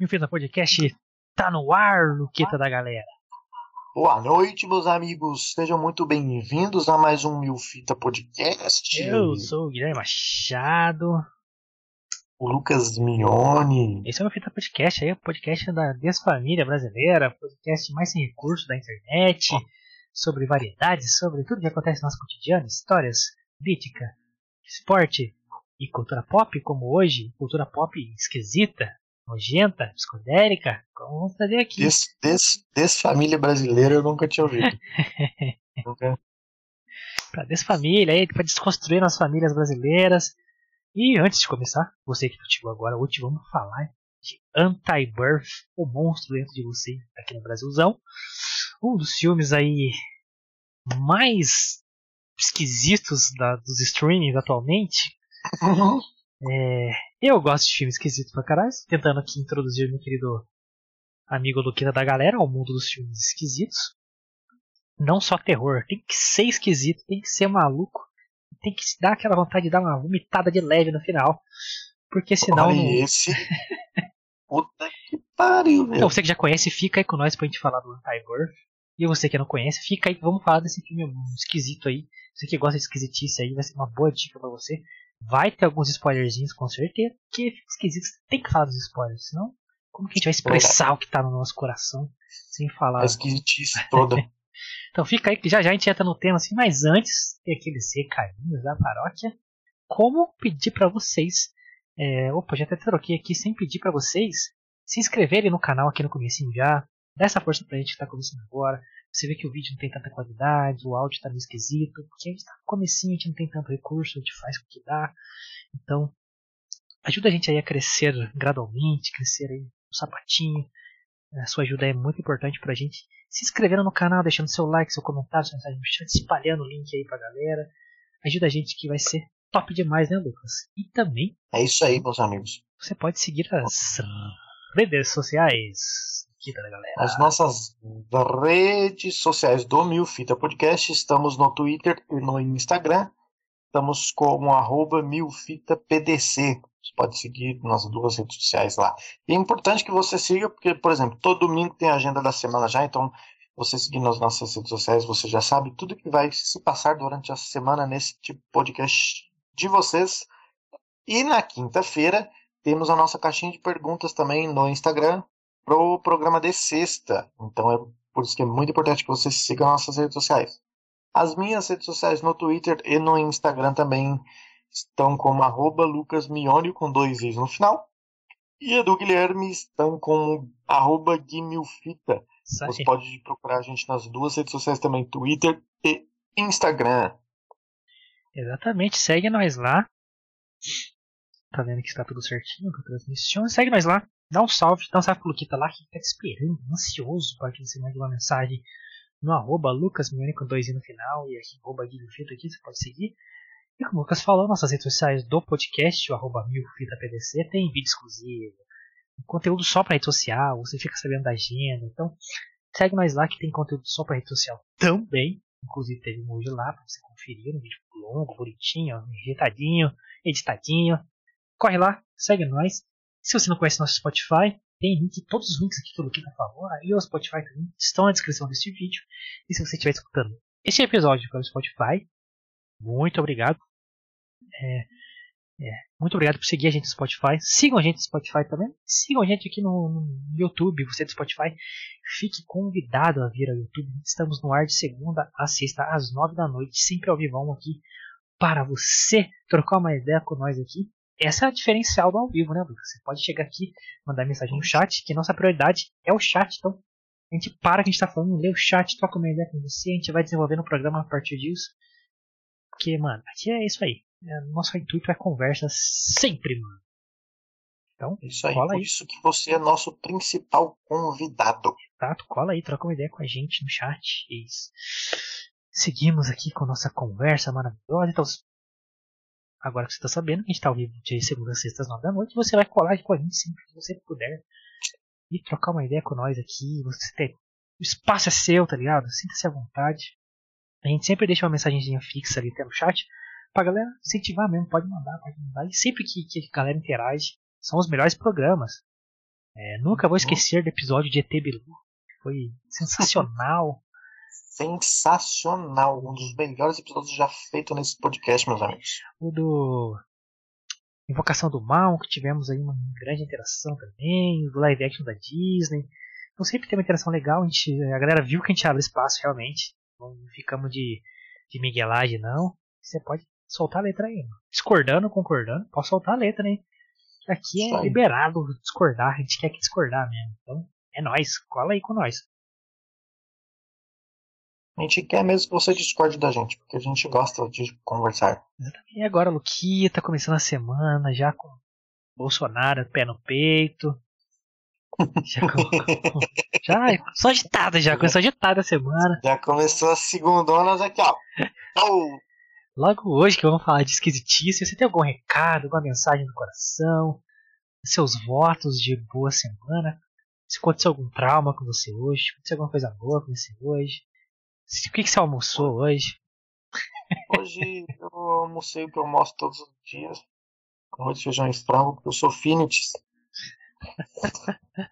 E o Fita Podcast tá no ar, Luqueta da galera. Boa noite, meus amigos. Sejam muito bem-vindos a mais um Mil Fita Podcast. Eu sou o Guilherme Machado. O Lucas Mignoni. Esse é o Mil Fita Podcast, aí, o podcast da Desfamília Brasileira, podcast mais sem recurso da internet, sobre variedades, sobre tudo que acontece no nosso cotidiano, histórias, crítica, esporte e cultura pop, como hoje, cultura pop esquisita, nojenta, psicodélica, como vamos fazer aqui. Des, des, desfamília brasileira eu nunca tinha ouvido. nunca. Pra desfamília, aí, pra desconstruir as famílias brasileiras. E antes de começar, você que chegou agora, hoje vamos falar de Anti-Birth, o monstro dentro de você, aqui no Brasilzão. Um dos filmes aí mais esquisitos da, dos streamings atualmente. É, eu gosto de filmes esquisitos pra caralho, tentando aqui introduzir meu querido amigo Luquita da galera ao mundo dos filmes esquisitos. Não só terror, tem que ser esquisito, tem que ser maluco, tem que dar aquela vontade de dar uma vomitada de leve no final. Porque senão. Olha não... esse. Puta que pariu, velho. Então, você que já conhece, fica aí com nós pra gente falar do Anti-Birth. E você que não conhece, fica aí, vamos falar desse filme esquisito aí. Você que gosta de esquisitice aí, vai ser uma boa dica pra você. Vai ter alguns spoilerzinhos com certeza, porque fica esquisito, tem que falar dos spoilers, senão como que a gente vai expressar o que tá no nosso coração sem falar? A esquisitice toda. Então fica aí que já já a gente entra no tema assim, mas antes tem aqueles recadinhos da paróquia. Como pedir para vocês, é, opa, já até troquei aqui sem pedir para vocês se inscreverem no canal aqui no comecinho já, dá essa força pra gente que tá começando agora. Você vê que o vídeo não tem tanta qualidade, o áudio tá meio esquisito, porque a gente tá no comecinho, a gente não tem tanto recurso, a gente faz o que dá. Então, ajuda a gente aí a crescer gradualmente, crescer aí no sapatinho. A sua ajuda é muito importante pra gente. Se inscrevendo no canal, deixando seu like, seu comentário, sua mensagem no chat, espalhando o link aí pra galera. Ajuda a gente que vai ser top demais, né, Lucas? E também. É isso aí, meus amigos. Você pode seguir as redes sociais galera. As nossas redes sociais do Mil Fita Podcast, estamos no Twitter e no Instagram. Estamos como arroba milfitapdc. Você pode seguir nas duas redes sociais lá. E é importante que você siga, porque, por exemplo, todo domingo tem a agenda da semana já, então você seguindo nas nossas redes sociais, você já sabe tudo que vai se passar durante a semana nesse tipo de podcast de vocês. E na quinta-feira temos a nossa caixinha de perguntas também no Instagram, pro programa de sexta. Então é por isso que é muito importante que você siga nossas redes sociais. As minhas redes sociais no Twitter e no Instagram também estão como arroba lucasmione com dois i's no final. E a do Guilherme estão com arroba guimilfita. Você pode procurar a gente nas duas redes sociais também, Twitter e Instagram. Exatamente, segue nós lá. Tá vendo que está tudo certinho com a transmissão? Segue nós lá. Dá um salve, dá um salve pro Luquita lá que tá te esperando, ansioso para que você mande uma mensagem no arroba lucasmione com dois i no final e aqui arroba guilherme aqui, você pode seguir. E como o Lucas falou, nossas redes sociais do podcast, o arroba milfitapdc, tem vídeo exclusivo, conteúdo só para rede social, você fica sabendo da agenda. Então, segue nós lá que tem conteúdo só para rede social também. Inclusive teve um hoje lá para você conferir, um vídeo longo, bonitinho, ajeitadinho, editadinho. Corre lá, segue nós. Se você não conhece nosso Spotify, tem link, todos os links aqui que o Luquita falou, aí o Spotify também estão na descrição deste vídeo. E se você estiver escutando este episódio pelo Spotify, muito obrigado. É, é, muito obrigado por seguir a gente no Spotify. Sigam a gente no Spotify também. Sigam a gente aqui no, no YouTube, você do Spotify. Fique convidado a vir ao YouTube. Estamos no ar de segunda a sexta, às nove da noite, sempre ao vivo aqui, para você trocar uma ideia com nós aqui. Essa é a diferencial do ao vivo, né, Lucas? Você pode chegar aqui, mandar mensagem no chat, que nossa prioridade é o chat. Então, a gente para que a gente está falando, lê o chat, troca uma ideia com você, a gente vai desenvolvendo o programa a partir disso. Porque, mano, aqui é isso aí. É, nosso intuito é conversa sempre, mano. Então, isso aí, cola por aí. isso que você é nosso principal convidado. Exato, cola aí, troca uma ideia com a gente no chat. Isso. Seguimos aqui com nossa conversa maravilhosa. Então, agora que você está sabendo, a gente está ao vivo de segunda a sexta às nove da noite, você vai colar com a gente sempre que você puder e trocar uma ideia com nós aqui. Você tem, o espaço é seu, tá ligado? Sinta-se à vontade. A gente sempre deixa uma mensagenzinha fixa ali até no chat pra galera incentivar mesmo. Pode mandar, pode mandar. E sempre que, que a galera interage, são os melhores programas. É, nunca vou esquecer do episódio de ET Bilu. Foi sensacional. Sensacional. Um dos melhores episódios já feitos nesse podcast, meus amigos. o do Invocação do Mal, que tivemos aí uma grande interação também, do live action da Disney. Então sempre tem uma interação legal, a, gente, a galera viu que a gente abre espaço realmente. Não ficamos de, de miguelagem, não. Você pode soltar a letra aí. Discordando, concordando, pode soltar a letra, né? Aqui é liberado discordar, a gente quer que discordar mesmo. Então é nóis, cola aí com nós. A gente quer mesmo que você discorde da gente, porque a gente gosta de conversar. E agora, Luquita, começando a semana, já com Bolsonaro pé no peito. Já, com, já só agitada já, começou agitada a semana. Já começou a segundonas aqui, ó. Au! Logo hoje que vamos falar de esquisitice, você tem algum recado, alguma mensagem do coração? Seus votos de boa semana? Se aconteceu algum trauma com você hoje? Se aconteceu alguma coisa boa com você hoje? O que, que você almoçou hoje? Hoje eu almocei o que eu almoço todos os dias. Arroz, feijão e frango, porque eu sou fitness.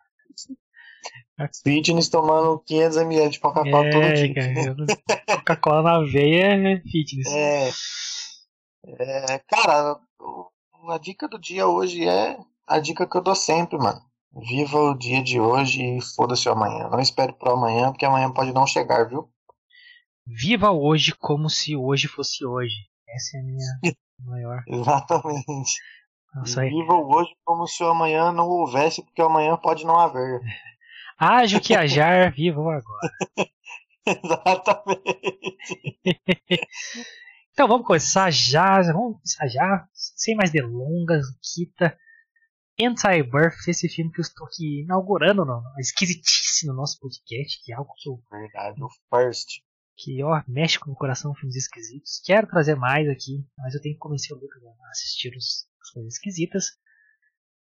Fitness tomando 500ml de Coca-Cola todo É, dia. cara, Coca-Cola na veia é fitness. É, é, cara, a dica do dia hoje é a dica que eu dou sempre, mano. Viva o dia de hoje e foda-se o amanhã. Não espere pro amanhã, porque amanhã pode não chegar, viu? Viva hoje como se hoje fosse hoje. Essa é a minha maior. Exatamente. Nossa. Viva hoje como se o amanhã não houvesse, porque amanhã pode não haver. O que ajar, viva agora. Exatamente. Então vamos começar já, vamos começar já, sem mais delongas, Kita. Anti-Birth, esse filme que eu estou aqui inaugurando, não, esquisitice no nosso podcast, que é algo que eu Verdade, o first. Que ó, mexe com o coração filmes esquisitos. Quero trazer mais aqui, mas eu tenho que convencer o Lucas a assistir os, as coisas esquisitas.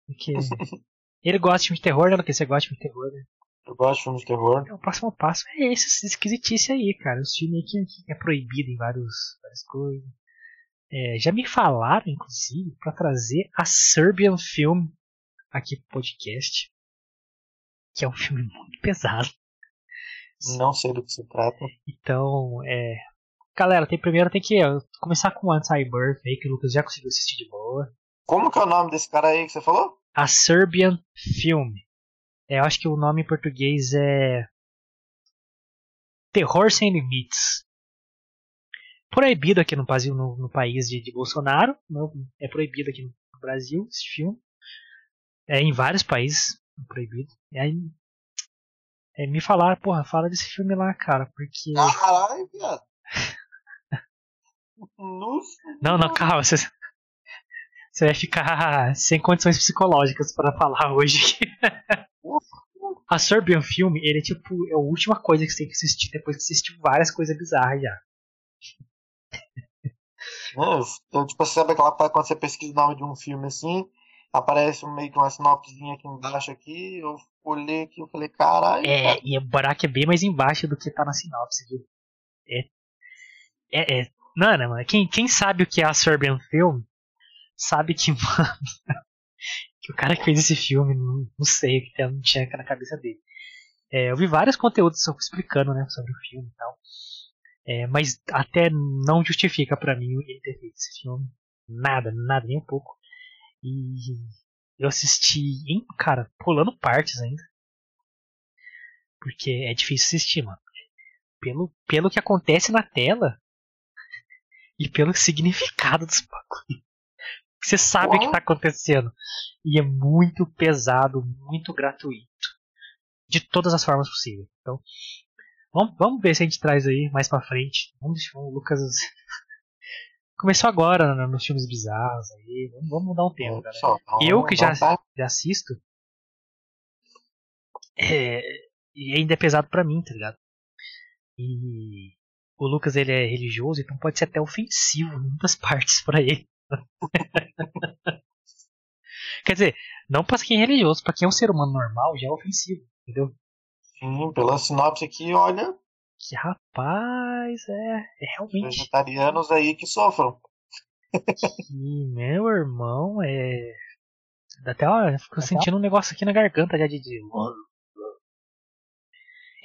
Porque ele gosta de filme de terror, né? Porque você gosta de filme de terror, né? Eu gosto de filmes de terror. Então, o próximo passo é esse, esquisitice aí, cara. Os filmes aqui, que é proibido em vários, várias coisas. É, já me falaram, inclusive, pra trazer a Serbian Film aqui pro podcast. Que é um filme muito pesado. Não sei do que se trata. Então, é. Galera, tem, primeiro tem que ó, começar com o Anti-Birth aí, que o Lucas já conseguiu assistir de boa. Como que é o nome desse cara aí que você falou? A Serbian Film. É, eu acho que o nome em português é. Terror Sem Limites. Proibido aqui no Brasil, no, no país de, de Bolsonaro. Não, é proibido aqui no Brasil esse filme. É em vários países é proibido. Aí. É, me falaram, porra, fala desse filme lá, cara, porque. Caralho, viado. Não, não, calma. Você, você vai ficar sem condições psicológicas para falar hoje. A Serbian Film, ele é tipo, é a última coisa que você tem que assistir depois que você assistiu várias coisas bizarras já. É, eu, tipo, sabe aquela parte quando você pesquisa o nome de um filme assim, aparece meio que uma sinopsezinha aqui embaixo aqui, eu olhei aqui e falei, caralho, É, cara. e o buraco é bem mais embaixo do que tá na sinopse, viu? É. É, é. Mano, mano, quem, quem sabe o que é a Serbian Film, sabe que, mano, que o cara que fez esse filme, não, não sei o que tem- tinha na cabeça dele. É, eu vi vários conteúdos explicando, né, sobre o filme e tal. É, mas até não justifica pra mim ele ter feito esse filme. Nada, nada, nem um pouco. E eu assisti, em, cara, pulando partes ainda. Porque é difícil assistir, mano. Pelo, pelo que acontece na tela e pelo significado dos bagulhos. Você sabe o que Uau. tá acontecendo. E é muito pesado, muito gratuito. De todas as formas possíveis. Então, vamos, vamos ver se a gente traz aí mais pra frente. Vamos deixar o Lucas. Começou agora né, nos filmes bizarros aí. Vamos, mudar um tema, cara. Só, Eu que já, já assisto. É, e ainda é pesado pra mim, tá ligado? E o Lucas ele é religioso, então pode ser até ofensivo em muitas partes pra ele. Quer dizer, não pra quem é religioso, pra quem é um ser humano normal já é ofensivo, entendeu? Sim, pela sinopse aqui, olha, Que rapaz, é, é realmente. vegetarianos aí que sofram. que meu irmão é. Até ó, fico sentindo um negócio aqui na garganta já de.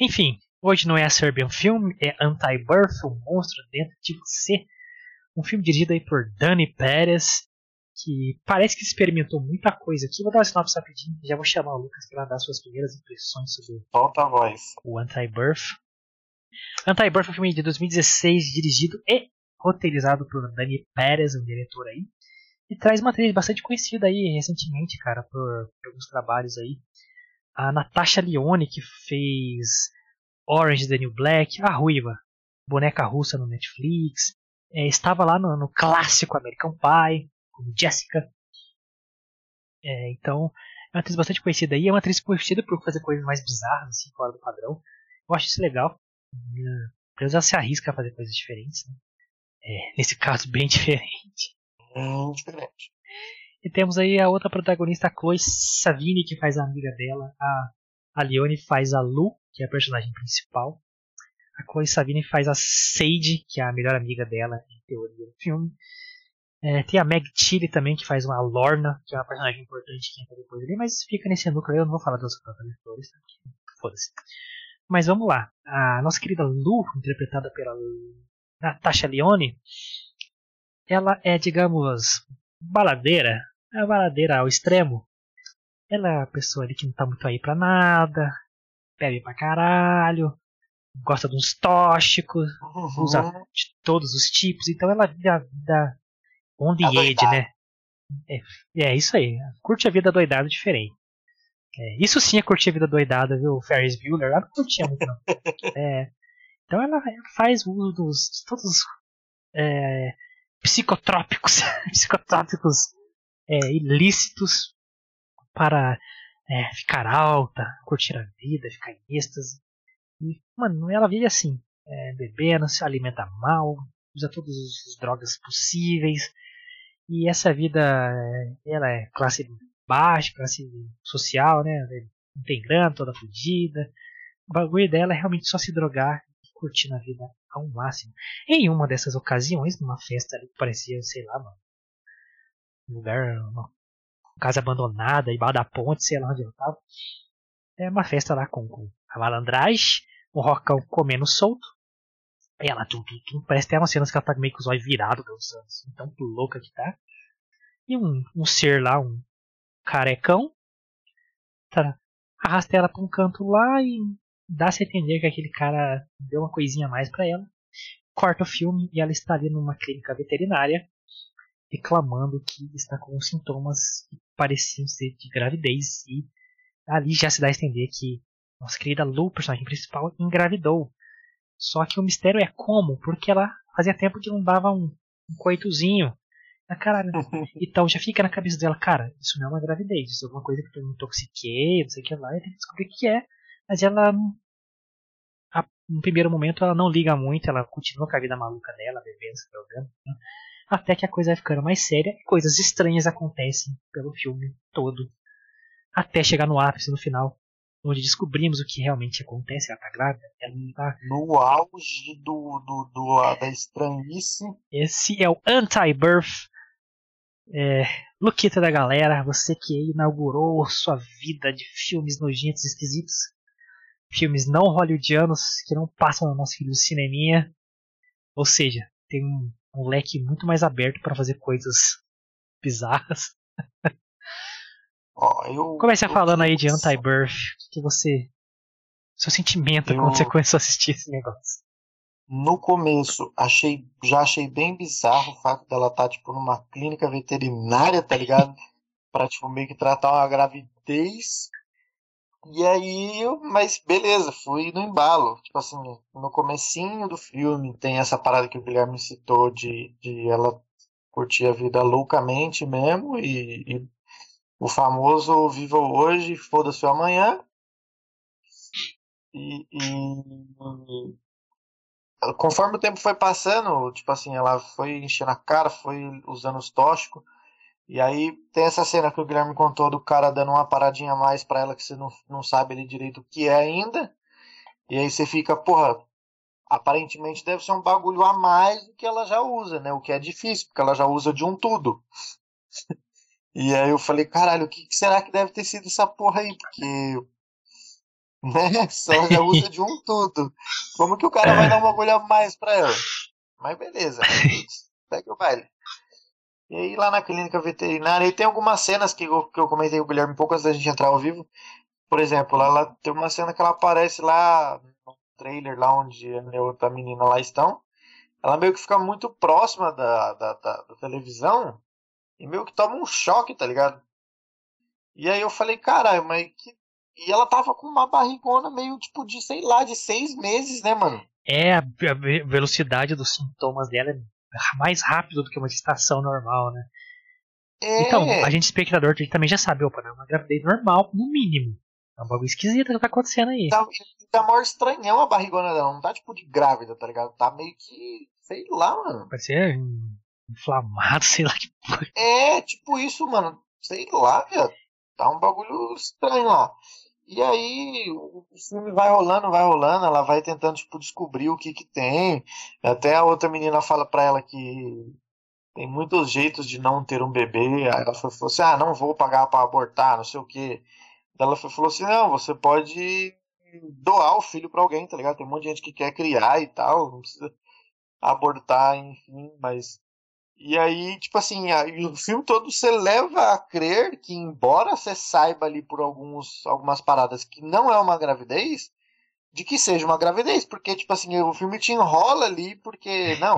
Enfim, hoje não é a Serbian Film, é Anti-Birth, o monstro dentro de você. Um filme dirigido aí por Dani Pérez, que parece que experimentou muita coisa aqui. Vou dar uma sinopse rapidinho, já vou chamar o Lucas para dar suas primeiras impressões sobre Solta a voz. o Anti-Birth. Anti-Birth é um filme de 2016, dirigido e roteirizado por Dani Pérez, um diretor aí. E traz uma atriz bastante conhecida aí recentemente, cara, por, por alguns trabalhos aí. A Natasha Lyonne, que fez Orange the New Black, a Ruiva, boneca russa no Netflix. É, estava lá no, no, clássico American Pie, como Jessica. É, então, é uma atriz bastante conhecida aí. É uma atriz conhecida por fazer coisas mais bizarras, assim, fora do padrão. Eu acho isso legal. Deus ela se arrisca a fazer coisas diferentes. Né? É, nesse caso, bem diferente. Diferente. E temos aí a outra protagonista, a Chloe Savini, que faz a amiga dela. A, a Leone faz a Lu, que é a personagem principal. A Chloe Savini faz a Sage, que é a melhor amiga dela, em teoria do filme. É, tem a Meg Tilly também, que faz uma Lorna, que é uma personagem importante que entra depois ali, mas fica nesse núcleo aí, eu não vou falar das protagonistas, tá? foda-se. Mas vamos lá. A nossa querida Lu, interpretada pela Natasha Leone, ela é, digamos, baladeira. É baladeira ao extremo. Ela é a pessoa ali que não tá muito aí pra nada, bebe pra caralho, gosta de uns tóxicos, Uhum. usa de todos os tipos, então ela dá, dá on the edge, né? É, é isso aí, curte a vida doidada diferente. É, isso sim é curtir a vida doidada, viu? Ferris Bueller, ela não curtia muito não. É, então ela, ela faz uso dos de todos os é, psicotrópicos, psicotrópicos é, ilícitos para é, ficar alta, curtir a vida, ficar em êxtase. E, mano, ela vive assim, é, bebendo, se alimenta mal, usa todas as drogas possíveis. E essa vida, ela é classe baixa, classe social, né? Não tem grana, toda fodida. O bagulho dela é realmente só se drogar e curtir a vida ao máximo. Em uma dessas ocasiões, numa festa ali que parecia, sei lá, mano, um lugar, uma casa abandonada, embaixo da ponte, sei lá onde eu tava. É uma festa lá com, com a malandragem, o rocão comendo solto. E ela, tum, tum, tum, parece até umas cenas que ela tá meio com os olhos virados assim, tão louca que tá. E um, um ser lá, um carecão, tá, arrasta ela pra um canto lá e dá-se a entender que aquele cara deu uma coisinha a mais pra ela. Corta o filme e ela está ali numa clínica veterinária reclamando que está com sintomas que pareciam ser de gravidez e ali já se dá a entender que nossa querida Lu, personagem principal, engravidou. Só que o mistério é como, porque ela fazia tempo que não dava um, um coitozinho. Na caralho. Então já fica na cabeça dela, cara, isso não é uma gravidez, isso é alguma coisa que eu me intoxiquei, não sei o que lá, e tem que descobrir o que é. Mas ela, a, no primeiro momento, ela não liga muito, ela continua com a vida maluca dela, bebendo, se drogando. Né? Até que a coisa vai ficando mais séria e coisas estranhas acontecem pelo filme todo. Até chegar no ápice, no final, onde descobrimos o que realmente acontece. Ela tá grávida, ela tá No auge do, do, do, da estranhice. Esse é o Anti-Birth. É, Luquita da galera, você que inaugurou sua vida de filmes nojentos, esquisitos, filmes não hollywoodianos que não passam no nosso filho do cineminha. Ou seja, tem um, um leque muito mais aberto para fazer coisas bizarras. Ó, eu, Comece eu falando aí de Anti-Birth, o que você. Seu sentimento quando você começou a assistir esse negócio. No começo, achei, já achei bem bizarro o fato dela estar, tipo, numa clínica veterinária, tá ligado? pra, tipo, meio que tratar uma gravidez. E aí, mas beleza, fui no embalo. Tipo assim, no comecinho do filme tem essa parada que o Guilherme citou de, de ela curtir a vida loucamente mesmo e, e o famoso viva hoje, foda-se o amanhã. E, e conforme o tempo foi passando, tipo assim, ela foi enchendo a cara, foi usando os tóxicos. E aí tem essa cena que o Guilherme contou do cara dando uma paradinha a mais pra ela que você não, não sabe ali direito o que é ainda. E aí você fica, porra, aparentemente deve ser um bagulho a mais do que ela já usa, né? O que é difícil, porque ela já usa de um tudo. E aí eu falei, caralho, o que será que deve ter sido essa porra aí? Porque. Né? Só já usa de um tudo. Como que o cara vai dar uma bolha a mais pra ela? Mas beleza. Segue o baile. E aí lá na clínica veterinária, e tem algumas cenas que eu, que eu comentei com o Guilherme um pouco antes da gente entrar ao vivo. Por exemplo, lá, lá tem uma cena que ela aparece lá no trailer, lá onde a outra menina lá estão. Ela meio que fica muito próxima da, da, da, da televisão e meio que toma um choque, tá ligado? E aí eu falei, caralho, mas que. E ela tava com uma barrigona meio tipo de, sei lá, de seis meses, né, mano? É, a velocidade dos sintomas dela é mais rápido do que uma gestação normal, né? É... Então, a gente espectador também já sabe, opa, é uma gravidez normal, no mínimo. É um bagulho esquisito que tá acontecendo aí. Tá, tá maior estranhão a barrigona dela, não tá tipo de grávida, tá ligado? Tá meio que, sei lá, mano. Pode ser inflamado, sei lá que porra. É, tipo isso, mano. Sei lá, viado. Tá um bagulho estranho lá. E aí o filme vai rolando, vai rolando, ela vai tentando tipo, descobrir o que que tem. Até a outra menina fala pra ela que tem muitos jeitos de não ter um bebê. Aí ela falou assim: ah, não vou pagar para abortar, não sei o que. Ela falou assim: não, você pode doar o filho para alguém, tá ligado? Tem um monte de gente que quer criar e tal, não precisa abortar, enfim, mas e aí, tipo assim, a, o filme todo você leva a crer que, embora você saiba ali por alguns, algumas paradas que não é uma gravidez, de que seja uma gravidez, porque, tipo assim, o filme te enrola ali, porque, não,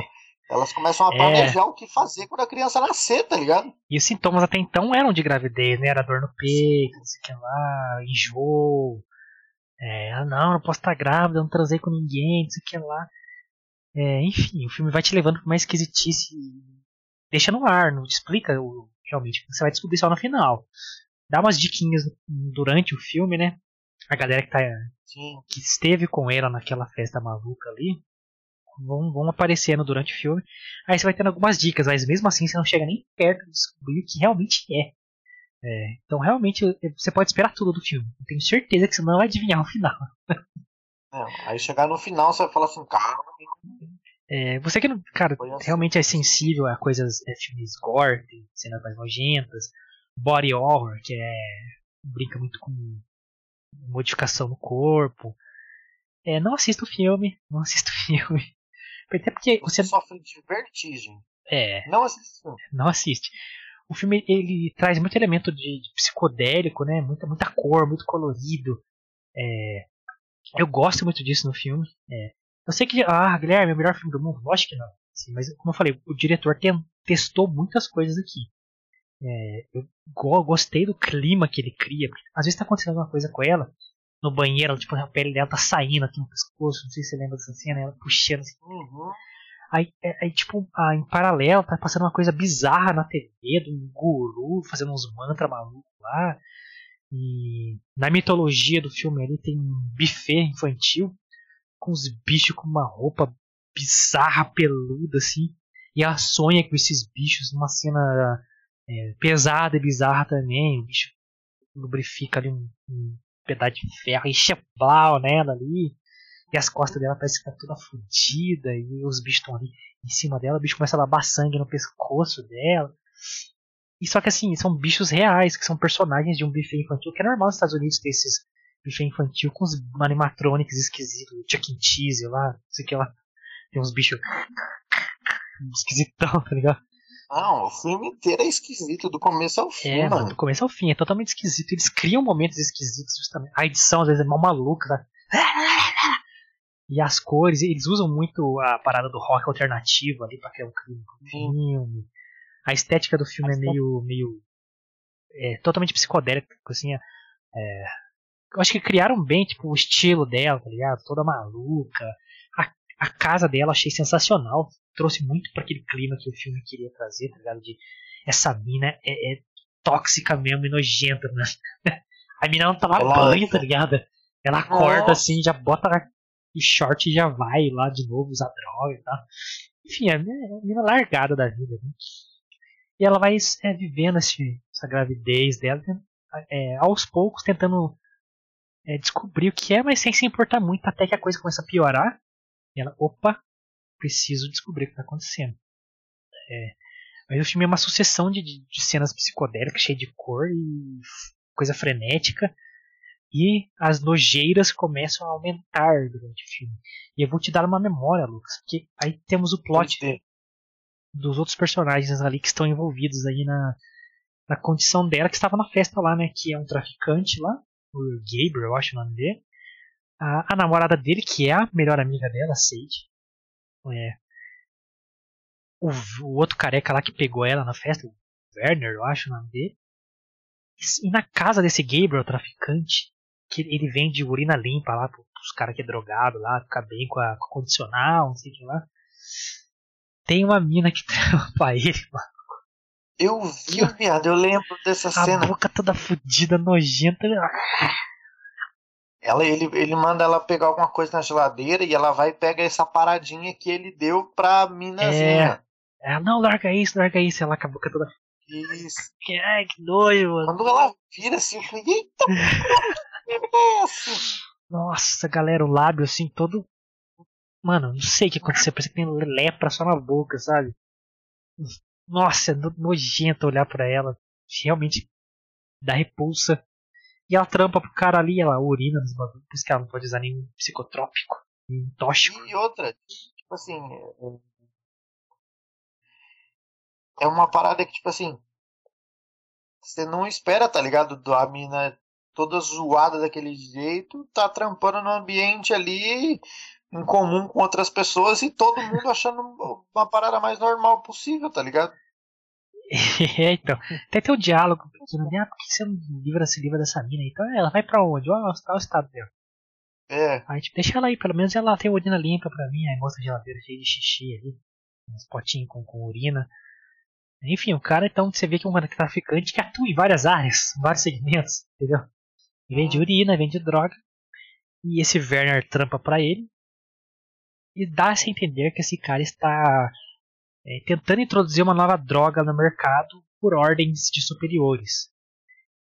elas começam a é. planejar é. o que fazer quando a criança nascer, tá ligado? E os sintomas até então eram de gravidez, né? Era dor no peito, não sei o que lá, enjoo. É, ah, não, não posso estar grávida, não transei com ninguém, não sei o que lá. É, enfim, o filme vai te levando pra uma esquisitice deixa no ar, não explica o, realmente. Você vai descobrir só no final. Dá umas diquinhas durante o filme, né? A galera que, tá, que esteve com ela naquela festa maluca ali vão, vão aparecendo durante o filme. Aí você vai tendo algumas dicas, mas mesmo assim você não chega nem perto de descobrir o que realmente é. é então realmente você pode esperar tudo do filme. Eu tenho certeza que você não vai adivinhar o final. Não, aí chegar no final você vai falar assim, calma. É, você que, cara, assim. realmente é sensível a coisas, é, filmes gore, tem cenas mais nojentas, body horror, que é brinca muito com modificação no corpo. É, não assista o filme, não assista o filme. Até porque você sofre de vertigem. É. Não assiste. Não assiste. O filme ele traz muito elemento de, de psicodélico, né? Muita, muita cor, muito colorido. É, eu gosto muito disso no filme. É, eu sei que, ah, Guilherme, é o melhor filme do mundo. Lógico que não. Assim, mas, como eu falei, o diretor tem, testou muitas coisas aqui. É, eu go, gostei do clima que ele cria. Às vezes tá acontecendo alguma coisa com ela. No banheiro, ela, tipo, a pele dela tá saindo aqui no pescoço. Não sei se você lembra dessa cena. Ela puxando assim. Uhum. Aí, é, aí, tipo, ah, em paralelo, tá passando uma coisa bizarra na TV de um guru fazendo uns mantras malucos lá. E na mitologia do filme ali tem um buffet infantil com os bichos com uma roupa bizarra, peluda, assim. E ela sonha com esses bichos numa cena é, pesada e bizarra também. O bicho lubrifica ali um, um pedaço de ferro e cheblau nela ali. E as costas dela parecem que tá toda fodida. E os bichos estão ali em cima dela. O bicho começa a lavar sangue no pescoço dela. E só que assim, são bichos reais, que são personagens de um buffet infantil, que é normal nos Estados Unidos ter esses buffet infantil com uns animatronics esquisitos, Chuck E. Cheese lá, não sei o que lá. Tem uns bichos esquisitão, tá ligado? Não, o filme inteiro é esquisito, do começo ao fim, é, mano. Do começo ao fim, é totalmente esquisito. Eles criam momentos esquisitos, justamente. A edição às vezes é mal maluca, tá? E as cores, eles usam muito a parada do rock alternativo ali pra criar um filme. A estética do filme é meio. meio é, totalmente psicodélica, assim. É, eu acho que criaram bem, tipo, o estilo dela, tá ligado? Toda maluca. A, a casa dela achei sensacional. Trouxe muito para aquele clima que o filme queria trazer, tá ligado? De essa mina é, é tóxica mesmo e nojenta, né? A mina não toma banho, tá ligado? Ela acorda assim, já bota o short e já vai lá de novo usar droga e tal. Enfim, é a mina largada da vida. Né? E ela vai é, vivendo esse, essa gravidez dela, é, aos poucos tentando é, descobrir o que é, mas sem se importar muito, até que a coisa começa a piorar. E ela, opa, preciso descobrir o que está acontecendo. É, Mas o filme é uma sucessão de, de, de cenas psicodélicas, cheia de cor e coisa frenética. E as nojeiras começam a aumentar durante o filme. E eu vou te dar uma memória, Lucas, porque aí temos o plot dos outros personagens ali que estão envolvidos aí na, na condição dela, que estava na festa lá, né? Que é um traficante lá, o Gabriel, eu acho o nome dele. A, a namorada dele, que é a melhor amiga dela, Sage. É, o, o, outro careca lá que pegou ela na festa, o Werner, eu acho o nome dele. E na casa desse Gabriel, traficante, que ele vende urina limpa lá pros caras que é drogado lá, ficar bem com a, com a condicional, não sei o que lá. Tem uma mina que trampa ele, mano. Eu vi, viado, eu lembro dessa a cena. A boca toda fodida, nojenta. Ela, ele, ele manda ela pegar alguma coisa na geladeira e ela vai e pega essa paradinha que ele deu pra minazinha. É, ela, não, larga isso, larga isso. Ela com a boca toda. Isso. Que, ai, que nojo, mano. Quando ela vira assim, eu falei, eita, Nossa, galera, o lábio assim, todo. Mano, não sei o que aconteceu. Parece que tem lepra só na boca, sabe? Nossa, é nojento olhar para ela. Realmente dá repulsa. E ela trampa pro cara ali, ela urina nos bagulhos. Por isso que ela não pode usar nenhum psicotrópico, nenhum tóxico. E outra, tipo assim. É uma parada que, tipo assim. Você não espera, tá ligado? A mina toda zoada daquele jeito, tá trampando no ambiente ali em comum com outras pessoas e todo mundo achando uma parada mais normal possível, tá ligado? É, então. Até tem o um diálogo ah, por que você não livra, se livra dessa mina? Então ela vai pra onde? Olha o estado dela. É. Aí tipo, deixa ela aí, pelo menos ela tem urina limpa pra mim, aí mostra a geladeira cheia de xixi ali, uns potinhos com, com urina. Enfim, o cara então você vê que é um traficante que atua em várias áreas, vários segmentos, entendeu? Vende urina, vende droga. E esse Werner trampa pra ele. E dá-se a entender que esse cara está é, tentando introduzir uma nova droga no mercado por ordens de superiores.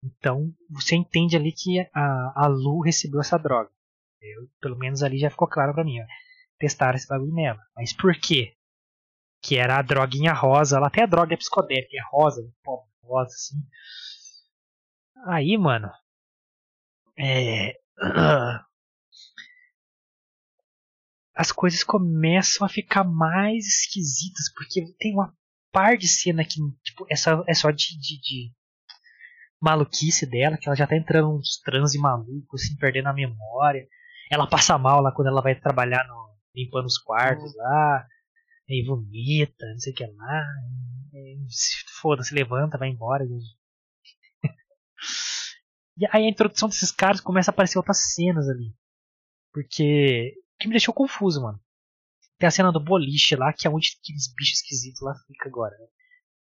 Então você entende ali que a, a Lu recebeu essa droga. Eu, pelo menos ali já ficou claro para mim. Ó, testar esse bagulho nela. Mas por quê? Que era a droguinha rosa, ela até a droga é psicodélica, é rosa, rosa assim. Aí, mano. É. as coisas começam a ficar mais esquisitas, porque tem uma par de cena que tipo, é, só, é só de, de, de, maluquice dela, que ela já tá entrando uns transe malucos, assim, perdendo a memória. Ela passa mal lá quando ela vai trabalhar no, limpando os quartos uhum. lá, e vomita, não sei o que lá. Foda-se, levanta, vai embora. E aí a introdução desses caras começa a aparecer outras cenas ali. Porque que me deixou confuso, mano. Tem a cena do boliche lá, que é onde aqueles bichos esquisitos lá fica agora, né?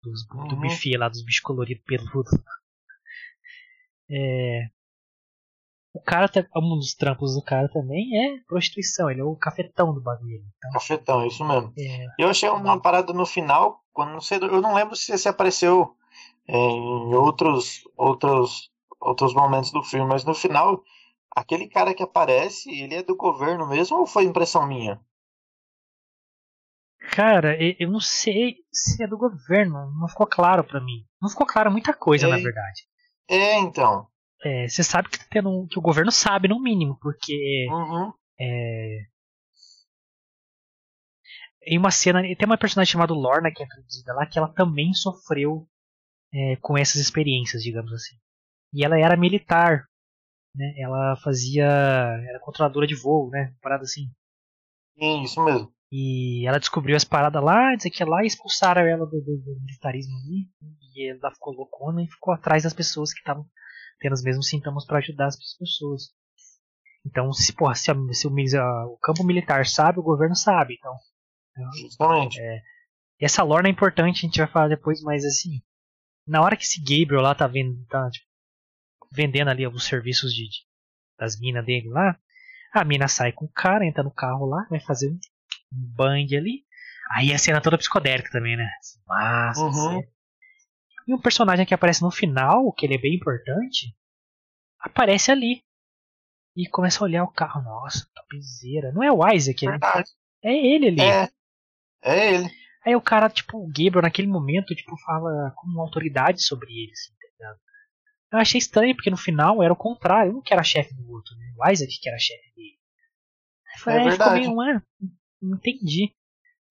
Dos, uhum. Do buffet lá, dos bichos coloridos peludos. É... O cara, um dos trampos do cara também é prostituição, ele é o cafetão do bagulho. Então... Cafetão, isso mesmo. É... Eu achei uma parada no final, quando não sei, eu não lembro se esse apareceu é, em outros, outros, outros momentos do filme, mas no final aquele cara que aparece, ele é do governo mesmo ou foi impressão minha? Cara, eu não sei se é do governo, não ficou claro para mim. Não ficou claro muita coisa, é, na verdade. É, então. É, você sabe que, tá tendo, que o governo sabe, no mínimo, porque. Uhum. É, em uma cena, tem uma personagem chamada Lorna que é introduzida lá, que ela também sofreu é, com essas experiências, digamos assim. E ela era militar né? Ela fazia. Era controladora de voo, né? Parada assim. Sim, isso mesmo. E ela descobriu as paradas lá, dizer que lá e expulsaram ela do, do, do, militarismo ali. E ela ficou loucona e ficou atrás das pessoas que estavam tendo os mesmos sintomas para ajudar as pessoas. Então, se, porra, se, a, se o, o, campo militar sabe, o governo sabe. Então, Justamente. É, essa lorna é importante, a gente vai falar depois, mas assim, na hora que esse Gabriel lá tá vendo, tá, tipo, vendendo ali alguns serviços de, de das minas dele lá. A mina sai com o cara, entra no carro lá, vai fazer um, um bang ali. Aí a cena toda psicodélica também, né? Massa. Uhum. E um personagem que aparece no final, que ele é bem importante, aparece ali. E começa a olhar o carro. Nossa, topzera. Não é o Isaac, né? É ele ali. É. É ele. Aí o cara, tipo, o Gabriel naquele momento, tipo, fala com uma autoridade sobre ele, assim, tá ligado? Eu achei estranho, porque no final era o contrário, um que era chefe do outro, né? O Isaac que era chefe dele. Aí foi, É aí ficou meio, ah, não entendi.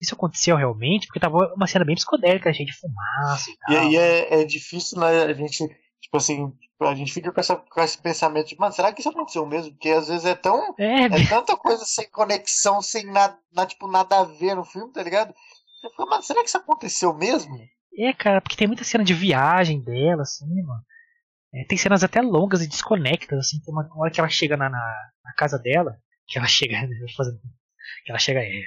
Isso aconteceu realmente, porque tava uma cena bem psicodélica, cheia de fumaça e tal. E aí é, é difícil, né? A gente, tipo assim, a gente fica com, essa, com esse pensamento de, mano, será que isso aconteceu mesmo? Porque às vezes é tão. É, É tanta coisa sem conexão, sem nada, na- tipo, nada a ver no filme, tá ligado? Você fica, mano, será que isso aconteceu mesmo? É, cara, porque tem muita cena de viagem dela, assim, mano. É, tem cenas até longas e desconectas, assim. Tem uma hora que ela chega na, na, na casa dela, que ela chega. fazendo- que ela chega. É,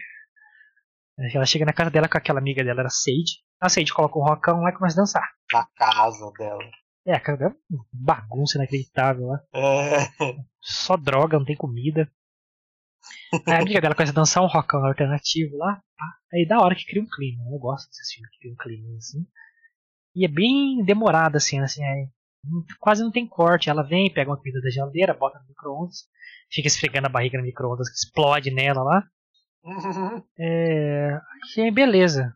é, ela chega na casa dela com aquela amiga dela, era Sage. A Sage coloca um rocão lá e começa a dançar. Na casa dela. É, a casa dela é uma bagunça inacreditável lá. É. Só droga, não tem comida. Aí a amiga dela começa a dançar um rockão alternativo lá. Aí da hora que cria um clima. Eu gosto desses filmes que criam um clima assim. E é bem demorado assim, assim, aí não- quase não tem corte. Ela vem, pega uma comida da geladeira, bota no micro-ondas, fica esfregando a barriga no micro-ondas, explode nela lá. É. E aí, beleza.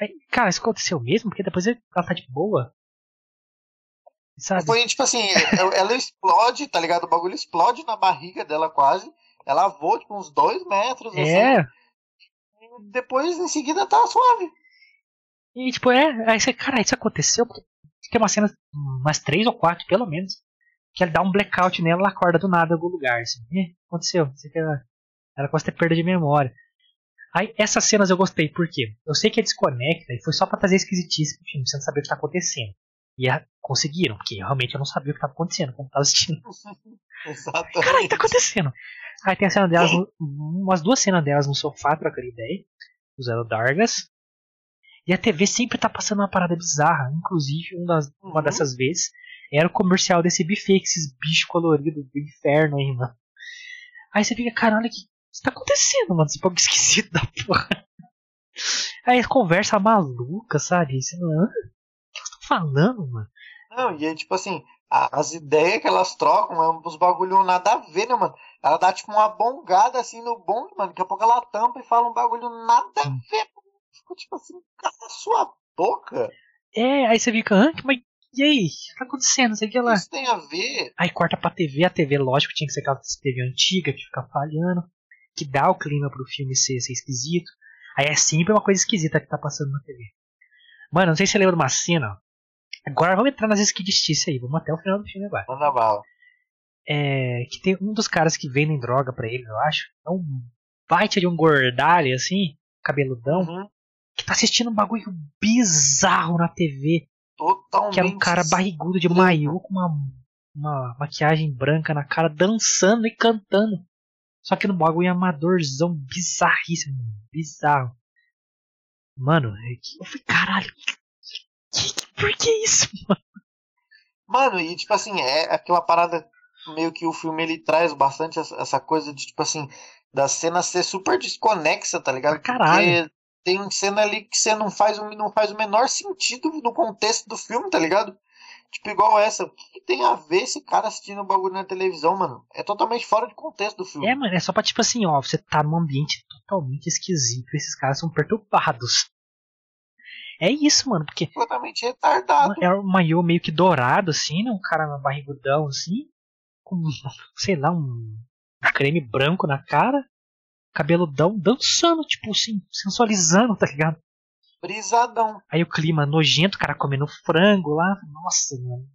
Aí, cara, isso aconteceu mesmo? Porque depois ela tá de boa. Sabe? Foi tipo assim, ela explode, tá ligado? O bagulho explode na barriga dela quase. Ela voa tipo uns dois metros, assim. É, E depois, em seguida, tá suave. E tipo, é, aí você, cara, isso aconteceu porque tem uma cena, umas três ou quatro, pelo menos, que ele dá um blackout nela, ela acorda do nada em algum lugar, assim. Ih, aconteceu, isso aqui ela, ela gosta de ter perda de memória. Aí, essas cenas eu gostei, por quê? Eu sei que é desconecta e foi só pra trazer esquisitice pro filme, você não sabia o que tá acontecendo. E a, conseguiram, porque realmente eu não sabia o que tava acontecendo quando tava assistindo. Exatamente. Caralho, o que tá acontecendo? Aí tem a cena delas, no- umas duas cenas delas no sofá, trocando ideia, usando Dargas. E a TV sempre tá passando uma parada bizarra. Inclusive, uma, das- uma Uhum. dessas vezes era o comercial desse buffet, com esses bichos coloridos do inferno aí, mano. Aí você fica, caralho, o que, que tá acontecendo, mano? Esse povo esquisito da porra. Aí conversa maluca, sabe? Você, "Hã? o que você tá falando, mano? Não, e aí, tipo assim, as ideias que elas trocam é uns bagulho nada a ver, né, mano? Ela dá tipo uma bongada assim no bong, mano. Daqui a pouco ela tampa e fala um bagulho nada a Hum. ver. Ficou tipo assim, cala sua boca. É, aí você fica, hã? Mas e aí? O que tá acontecendo? Não sei o que lá. Isso tem a ver. Aí corta pra TV, a TV, lógico, tinha que ser aquela TV antiga que fica falhando, que dá o clima pro filme ser, ser esquisito. Aí é sempre uma coisa esquisita que tá passando na TV. Mano, não sei se você lembra de uma cena. Agora vamos entrar nas esquisitices aí, vamos até o final do filme agora. Manda bala. É, que tem um dos caras que vendem droga pra ele, eu acho. É um baita de um gordalho, assim, cabeludão, Uhum. Que tá assistindo um bagulho bizarro na TV. Totalmente. Que era um cara barrigudo de maiô com uma, uma maquiagem branca na cara, dançando e cantando. Só que no bagulho amadorzão bizarríssimo, bizarro. Mano, é eu falei, caralho, que, que, por que isso, mano? Mano, e tipo assim, é aquela parada meio que o filme ele traz bastante essa, essa coisa de tipo assim, da cena ser super desconexa, tá ligado? Pra caralho. Porque tem cena ali que você não faz, o- não faz o menor sentido no contexto do filme, tá ligado? Tipo, igual essa. O que, que tem a ver esse cara assistindo o bagulho na televisão, mano? É totalmente fora de contexto do filme. É, mano, é só pra tipo assim, ó, você tá num ambiente totalmente esquisito, esses caras são perturbados. É isso, mano, porque Completamente retardado. é um maiô meio que dourado, assim, né? Um cara barrigudão, assim, com, sei lá, um creme branco na cara, cabeludão, dançando, tipo assim, sensualizando, tá ligado? Brisadão. Aí o clima nojento, o cara comendo frango lá. Nossa, mano.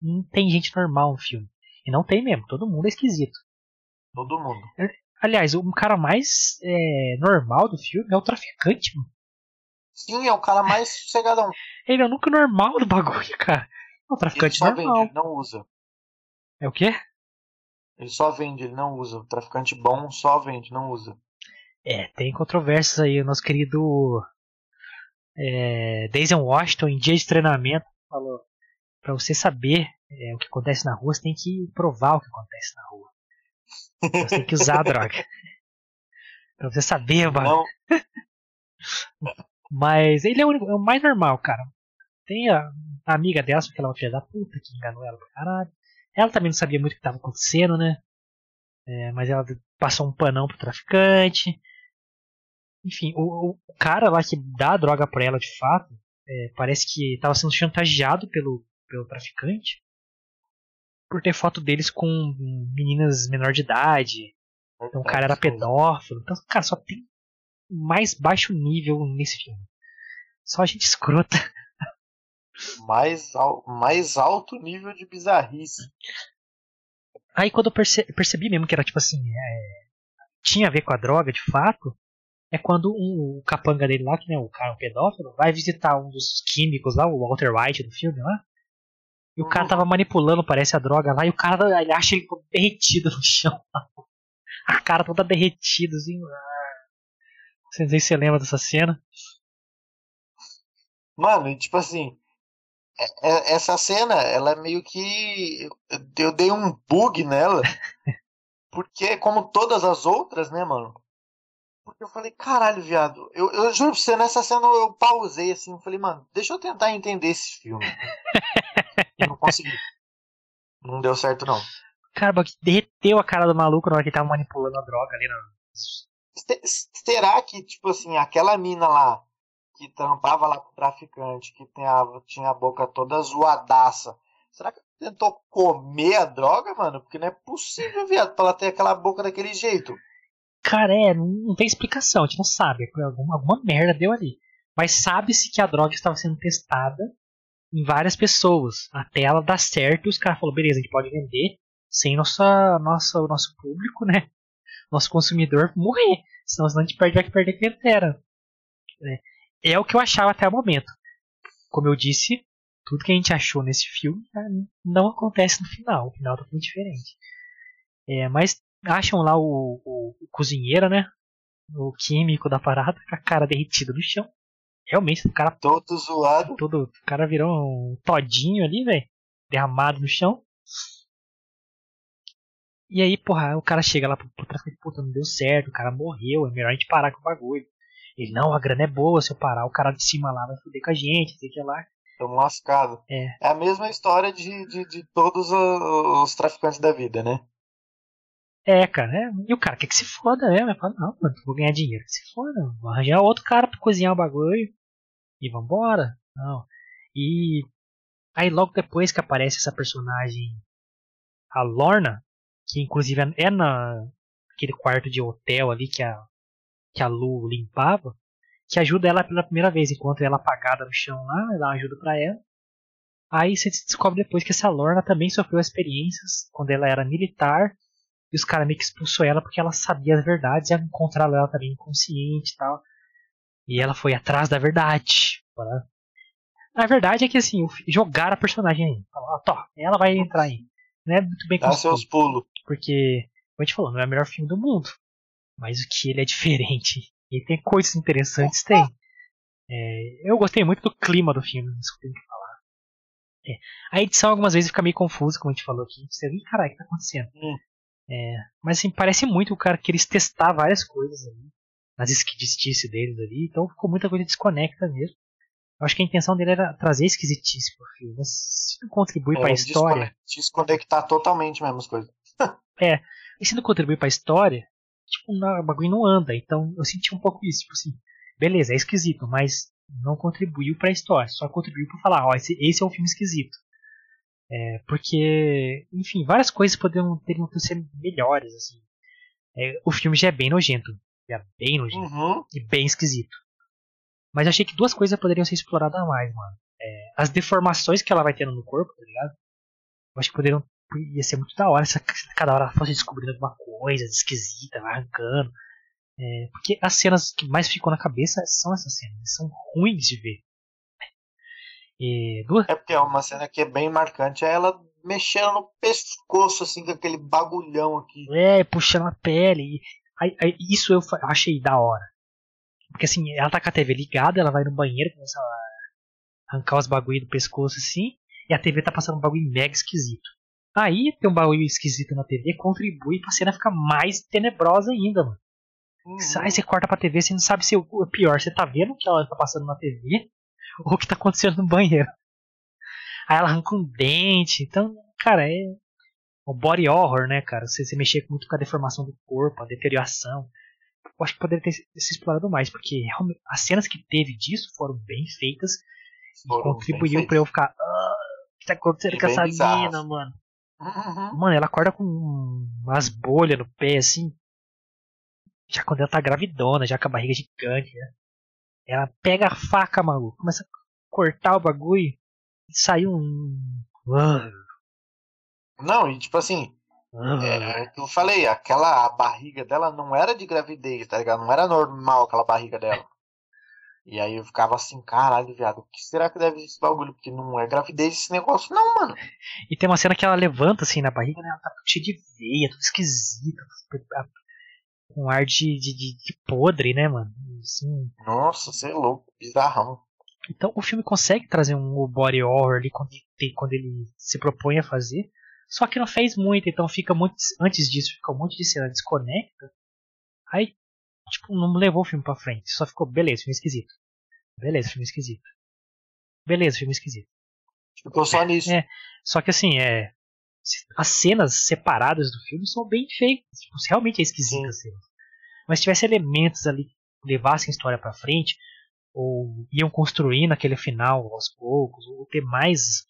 Não tem gente normal no filme. E não tem mesmo, todo mundo é esquisito. Todo mundo. Aliás, o cara mais é, normal do filme é o traficante, mano. Sim, é o cara mais sossegadão. Ele é o único normal do bagulho, cara. É o Ele traficante só normal. vende, ele não usa. É o quê? Ele só vende, ele não usa. O traficante bom só vende, não usa. É, tem controvérsias aí. O nosso querido é, Denzel Washington, em dia de treinamento, falou: pra você saber é, o que acontece na rua, você tem que provar o que acontece na rua. Você tem que usar a droga. Pra você saber, mano. Mas ele é o, único- é o mais normal, cara. Tem a, a amiga dela, só que ela é uma filha da puta que enganou ela pra caralho. Ela também não sabia muito o que tava acontecendo, né? É, mas ela passou um panão pro traficante. enfim, o, o, cara lá que dá a droga pra ela de fato, é, parece que tava sendo chantageado pelo, pelo traficante por ter foto deles com meninas menor de idade. Então o cara era pedófilo. Então, cara, só tem mais baixo nível nesse filme. Só a gente escrota. Mais, al mais alto nível de bizarrice. Aí quando eu perce percebi mesmo que era tipo assim, é, tinha a ver com a droga de fato, é quando um, o capanga dele lá, que né, o cara, um pedófilo, vai visitar um dos químicos lá, o Walter White do filme lá. E o cara uhum. tava manipulando, parece, a droga lá, e o cara ele acha ele derretido no chão. A cara toda derretida, assim. Não sei se você lembra dessa cena. Mano, tipo assim, essa cena, ela é meio que. Eu dei um bug nela. Porque, como todas as outras, né, mano? Porque eu falei, caralho, viado. Eu, eu juro pra você, nessa cena eu pausei assim. Eu falei, mano, deixa eu tentar entender esse filme. e não consegui. Não deu certo, não. Cara, que derreteu a cara do maluco na hora que ele tava manipulando a droga ali. Né? Será que, tipo assim, aquela mina lá que trampava lá com o traficante, que tinha, tinha a boca toda zoadaça. Será que tentou comer a droga, mano? Porque não é possível, viado, pra ela ter aquela boca daquele jeito. Cara, é, não tem explicação, a gente não sabe. Alguma, alguma merda deu ali. Mas sabe-se que a droga estava sendo testada em várias pessoas. Até ela dar certo, os caras falaram, beleza, a gente pode vender sem nossa, nossa, o nosso público, né? Nosso consumidor morrer. Senão a gente perde, vai perder clientela. É é o que eu achava até o momento. Como eu disse, tudo que a gente achou nesse filme né, não acontece no final. O final tá muito diferente. É, mas acham lá o, o, o, cozinheiro, né? O químico da parada, com a cara derretida no chão. Realmente, o cara. Todo zoado. Todo, o cara virou um todinho ali, velho. Derramado no chão. E aí, porra, o cara chega lá pro, pro traficante, puta, não deu certo, o cara morreu, é melhor a gente parar com o bagulho. Ele, não, a grana é boa, se eu parar, o cara de cima lá vai foder com a gente, sei que lá. Estamos lascados. É. é a mesma história de, de, de todos os traficantes da vida, né? É, cara, é. e o cara quer que se foda, né? Mas fala, não, mano, vou ganhar dinheiro, que se foda, vou arranjar outro cara pra cozinhar o bagulho e vambora. Não. E aí logo depois que aparece essa personagem, a Lorna, que inclusive é na aquele quarto de hotel ali que a que a Lu limpava, que ajuda ela pela primeira vez, enquanto ela apagada no chão lá, ela ajuda para ela. Aí você descobre depois que essa Lorna também sofreu experiências quando ela era militar, e os caras meio que expulsou ela porque ela sabia as verdades e encontraram ela também inconsciente e tal. E ela foi atrás da verdade. Né? A verdade é que assim, jogaram a personagem aí. Falaram, ela vai entrar aí. Não é muito bem Dá seus pulos. Porque, como a gente falou, não é o melhor filme do mundo mas o que ele é diferente. E tem coisas interessantes, tem. É, eu gostei muito do clima do filme, isso que eu tenho que falar. É, a edição algumas vezes fica meio confusa, como a gente falou aqui. Você vê, caralho, o que tá acontecendo? Hum. É, mas assim, parece muito o cara que eles testar várias coisas ali, nas esquisitices deles ali, então ficou muita coisa desconecta mesmo. Eu acho que a intenção dele era trazer esquisitice pro filme, mas se não contribui é, para a história. Desconectar totalmente mesmo as coisas. é, e se não contribui para a história, tipo, o bagulho não anda. Então eu senti um pouco isso, tipo assim, beleza, é esquisito, mas não contribuiu para a história, só contribuiu para falar, ó, esse, esse é um filme esquisito. É, porque, enfim, várias coisas poderiam, teriam que ser melhores, assim. É, o filme já é bem nojento, já é bem nojento uhum. e bem esquisito. Mas achei que duas coisas poderiam ser exploradas mais, mano. É, as deformações que ela vai tendo no corpo, tá ligado? Eu acho que poderiam ia ser muito da hora se cada hora fosse descobrindo alguma coisa esquisita, arrancando. É, porque as cenas que mais ficam na cabeça são essas cenas, são ruins de ver. É, duas... é porque é uma cena que é bem marcante, é ela mexendo no pescoço, assim, com aquele bagulhão aqui. É, puxando a pele. E, aí, aí, isso eu achei da hora. Porque assim, ela tá com a TV ligada, ela vai no banheiro, começa a arrancar os bagulho do pescoço assim, e a TV tá passando um bagulho mega esquisito. Aí tem um bagulho esquisito na TV, contribui pra cena ficar mais tenebrosa ainda, mano. Uhum. Aí você corta pra TV, você não sabe se o pior, você tá vendo o que ela tá passando na TV ou o que tá acontecendo no banheiro. Aí ela arranca um dente, então, cara, é o body horror, né, cara? Você, você mexer muito com a deformação do corpo, a deterioração. eu acho que poderia ter se explorado mais, porque as cenas que teve disso foram bem feitas foram e contribuiu para eu ficar. Ah, o que tá acontecendo com essa mina, mano? Uhum. Mano, ela acorda com umas bolhas no pé, assim. Já quando ela tá gravidona, já com a barriga gigante, né? Ela pega a faca, maluco, começa a cortar o bagulho e sai um. Não, e tipo assim, é, é eu falei, aquela barriga dela não era de gravidez, tá ligado? Não era normal aquela barriga dela. E aí eu ficava assim, caralho, viado, o que será que deve ser esse bagulho? Porque não é gravidez esse negócio, não, mano. E tem uma cena que ela levanta assim na barriga, né? Ela tá cheia de veia, tudo esquisita, com ar de, de, de, podre, né, mano? Assim. Nossa, você é louco, bizarrão. Então o filme consegue trazer um body horror ali quando, quando ele se propõe a fazer. Só que não fez muito, então fica muito. Antes disso, fica um monte de cena desconecta. Aí, tipo, não levou o filme pra frente. Só ficou, beleza, filme esquisito. Beleza, filme esquisito. Beleza, filme esquisito. Ficou só nisso. É, só que assim, é. As cenas separadas do filme são bem feitas. Tipo, realmente é esquisito as cenas. Mas se tivesse elementos ali que levassem a história para frente, ou iam construindo aquele final aos poucos, ou ter mais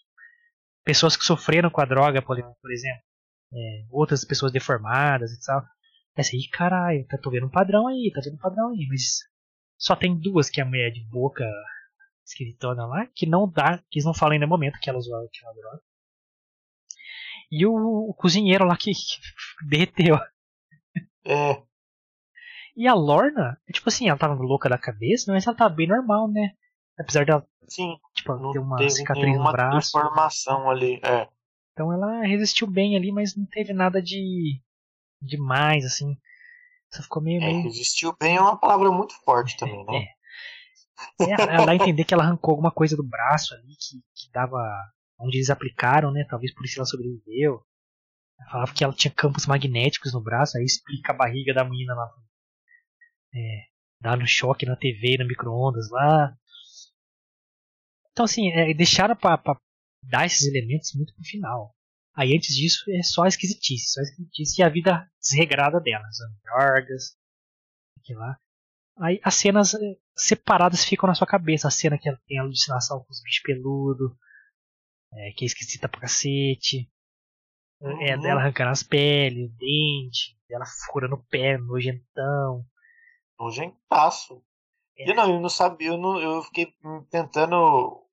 pessoas que sofreram com a droga, por, exemplo, é, outras pessoas deformadas e tal. Essa aí, caralho, tá tô vendo um padrão aí, tá vendo um padrão aí, mas só tem duas que a mulher de boca esquisitona lá, que não dá, que eles não falam em nenhum momento que ela usou aquela droga. E o, o cozinheiro lá que, que derreteu. É. E a Lorna, tipo assim, ela tava louca da cabeça, mas ela tava bem normal, né? Apesar dela Sim, tipo, ter uma cicatriz no braço. transformação ali, é. Então ela resistiu bem ali, mas não teve nada de demais, assim. Só ficou meio. É, meio... resistiu bem é uma palavra muito forte também, né? É. é ela dá a entender que ela arrancou alguma coisa do braço ali que, que dava. onde eles aplicaram, né? Talvez por isso ela sobreviveu. Ela falava que ela tinha campos magnéticos no braço, aí explica a barriga da menina lá. É, dá no choque na TV, no micro-ondas lá. Então, assim, é, deixaram pra, pra, dar esses elementos muito pro final. Aí, antes disso, é só esquisitice. Só esquisitice e a vida desregrada dela. As orgas, lá. Aí, as cenas é, separadas ficam na sua cabeça. A cena que ela tem a alucinação com os bichos peludos, é, que é esquisita pra cacete. Uhum. É, dela arrancando as peles, o dente, dela furando o pé, nojentão. Nojentaço. É. Eu não, eu não sabia, eu, não, eu fiquei tentando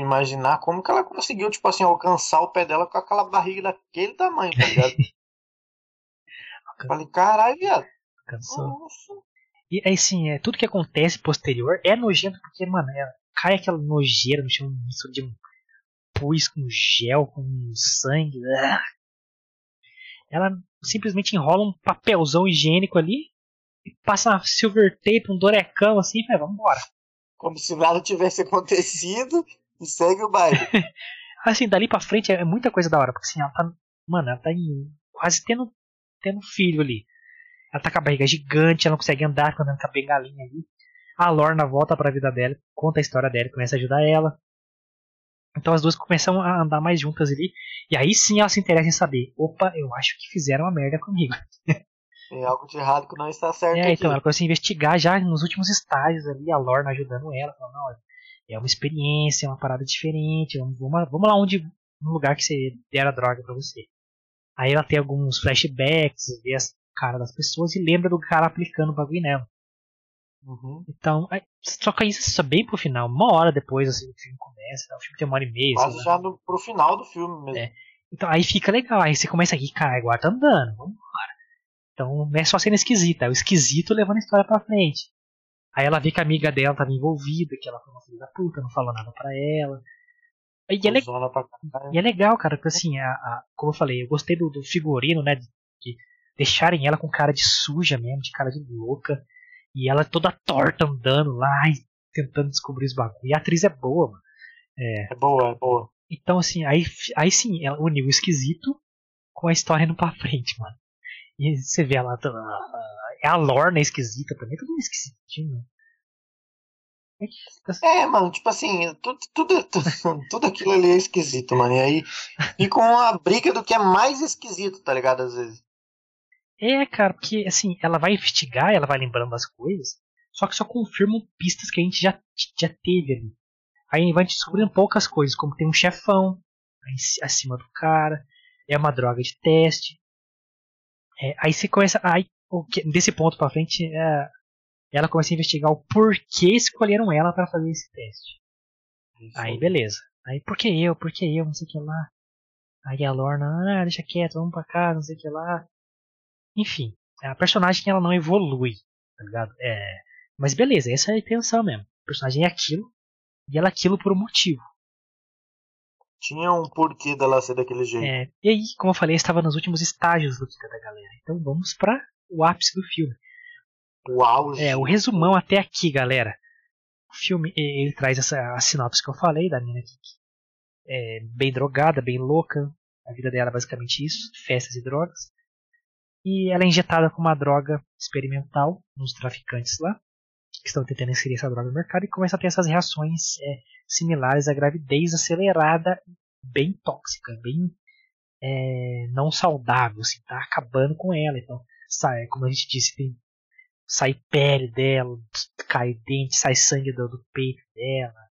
imaginar como que ela conseguiu, tipo assim, alcançar o pé dela com aquela barriga daquele tamanho, tá ligado? Falei, caralho, viado. Nossa. E aí sim, é, tudo que acontece posterior é nojento porque, mano, é, cai aquela nojeira no chão, mistura de um pus com gel, com sangue. Ah. Ela simplesmente enrola um papelzão higiênico ali passa uma silver tape, um dorecão assim, e vamos embora. Como se nada tivesse acontecido e segue o baile. assim, dali pra frente é muita coisa da hora, porque assim, ela tá. Mano, ela tá em, quase tendo, tendo filho ali. Ela tá com a barriga gigante, ela não consegue andar quando ela tá bengalinha ali. A Lorna volta pra vida dela, conta a história dela, começa a ajudar ela. Então as duas começam a andar mais juntas ali. E aí sim ela se interessa em saber: opa, eu acho que fizeram uma merda comigo. Tem algo de errado que não está certo. É, aqui. então ela começa a investigar já nos últimos estágios ali, a Lorna ajudando ela, falando, não, é uma experiência, é uma parada diferente, vamos, vamos lá onde no lugar que você der a droga pra você. Aí ela tem alguns flashbacks, vê a cara das pessoas e lembra do cara aplicando o bagulho nela. Uhum. Então, aí, só que isso é bem pro final, uma hora depois assim, o filme começa, o filme tem uma hora e meia. Quase já no, pro final do filme mesmo. É. Então aí fica legal, aí você começa aqui, cara, agora tá andando, vamos embora. Então é só cena esquisita, é o esquisito levando a história pra frente. Aí ela vê que a amiga dela estava envolvida, que ela foi uma filha da puta, não falou nada pra ela. E é, le... e é legal, cara, porque assim, a, a, como eu falei, eu gostei do, do figurino, né? De, de, deixarem ela com cara de suja mesmo, de cara de louca. E ela toda torta andando lá e tentando descobrir os bagulhos. E a atriz é boa, mano. É, é boa, é boa. Então, assim, aí, aí sim, ela uniu o esquisito com a história indo pra frente, mano. E você vê ela. É a Lorna esquisita também, tudo esquisitinho. É, mano, tipo assim, tudo, tudo, tudo, tudo aquilo ali é esquisito, mano. E aí fica uma briga do que é mais esquisito, tá ligado? Às vezes. É, cara, porque assim, ela vai investigar, ela vai lembrando das coisas, só que só confirmam pistas que a gente já, já teve ali. Aí vai descobrindo poucas coisas, como tem um chefão acima do cara, é uma droga de teste. É, aí você começa. Aí, desse ponto pra frente, é, ela começa a investigar o porquê escolheram ela para fazer esse teste. Isso. Aí beleza. Aí por que eu? Por que eu? Não sei o que lá. Aí a Lorna, ah, deixa quieto, vamos pra cá, não sei o que lá. Enfim, é a personagem que ela não evolui, tá ligado? É, mas beleza, essa é a intenção mesmo. O personagem é aquilo, e ela é aquilo por um motivo. Tinha um porquê dela ser daquele jeito. É, e aí, como eu falei, estava nos últimos estágios do Kika da galera. Então vamos para o ápice do filme. O auge. É, o resumão até aqui, galera. O filme, ele traz essa a sinopse que eu falei da menina que é bem drogada, bem louca. A vida dela é basicamente isso, festas e drogas. E ela é injetada com uma droga experimental nos traficantes lá, que estão tentando inserir essa droga no mercado, e começa a ter essas reações é, similares à gravidez acelerada, bem tóxica, bem é, não saudável, assim, tá acabando com ela. Então, sai, como a gente disse, tem sai pele dela, cai dente, sai sangue do, do peito dela,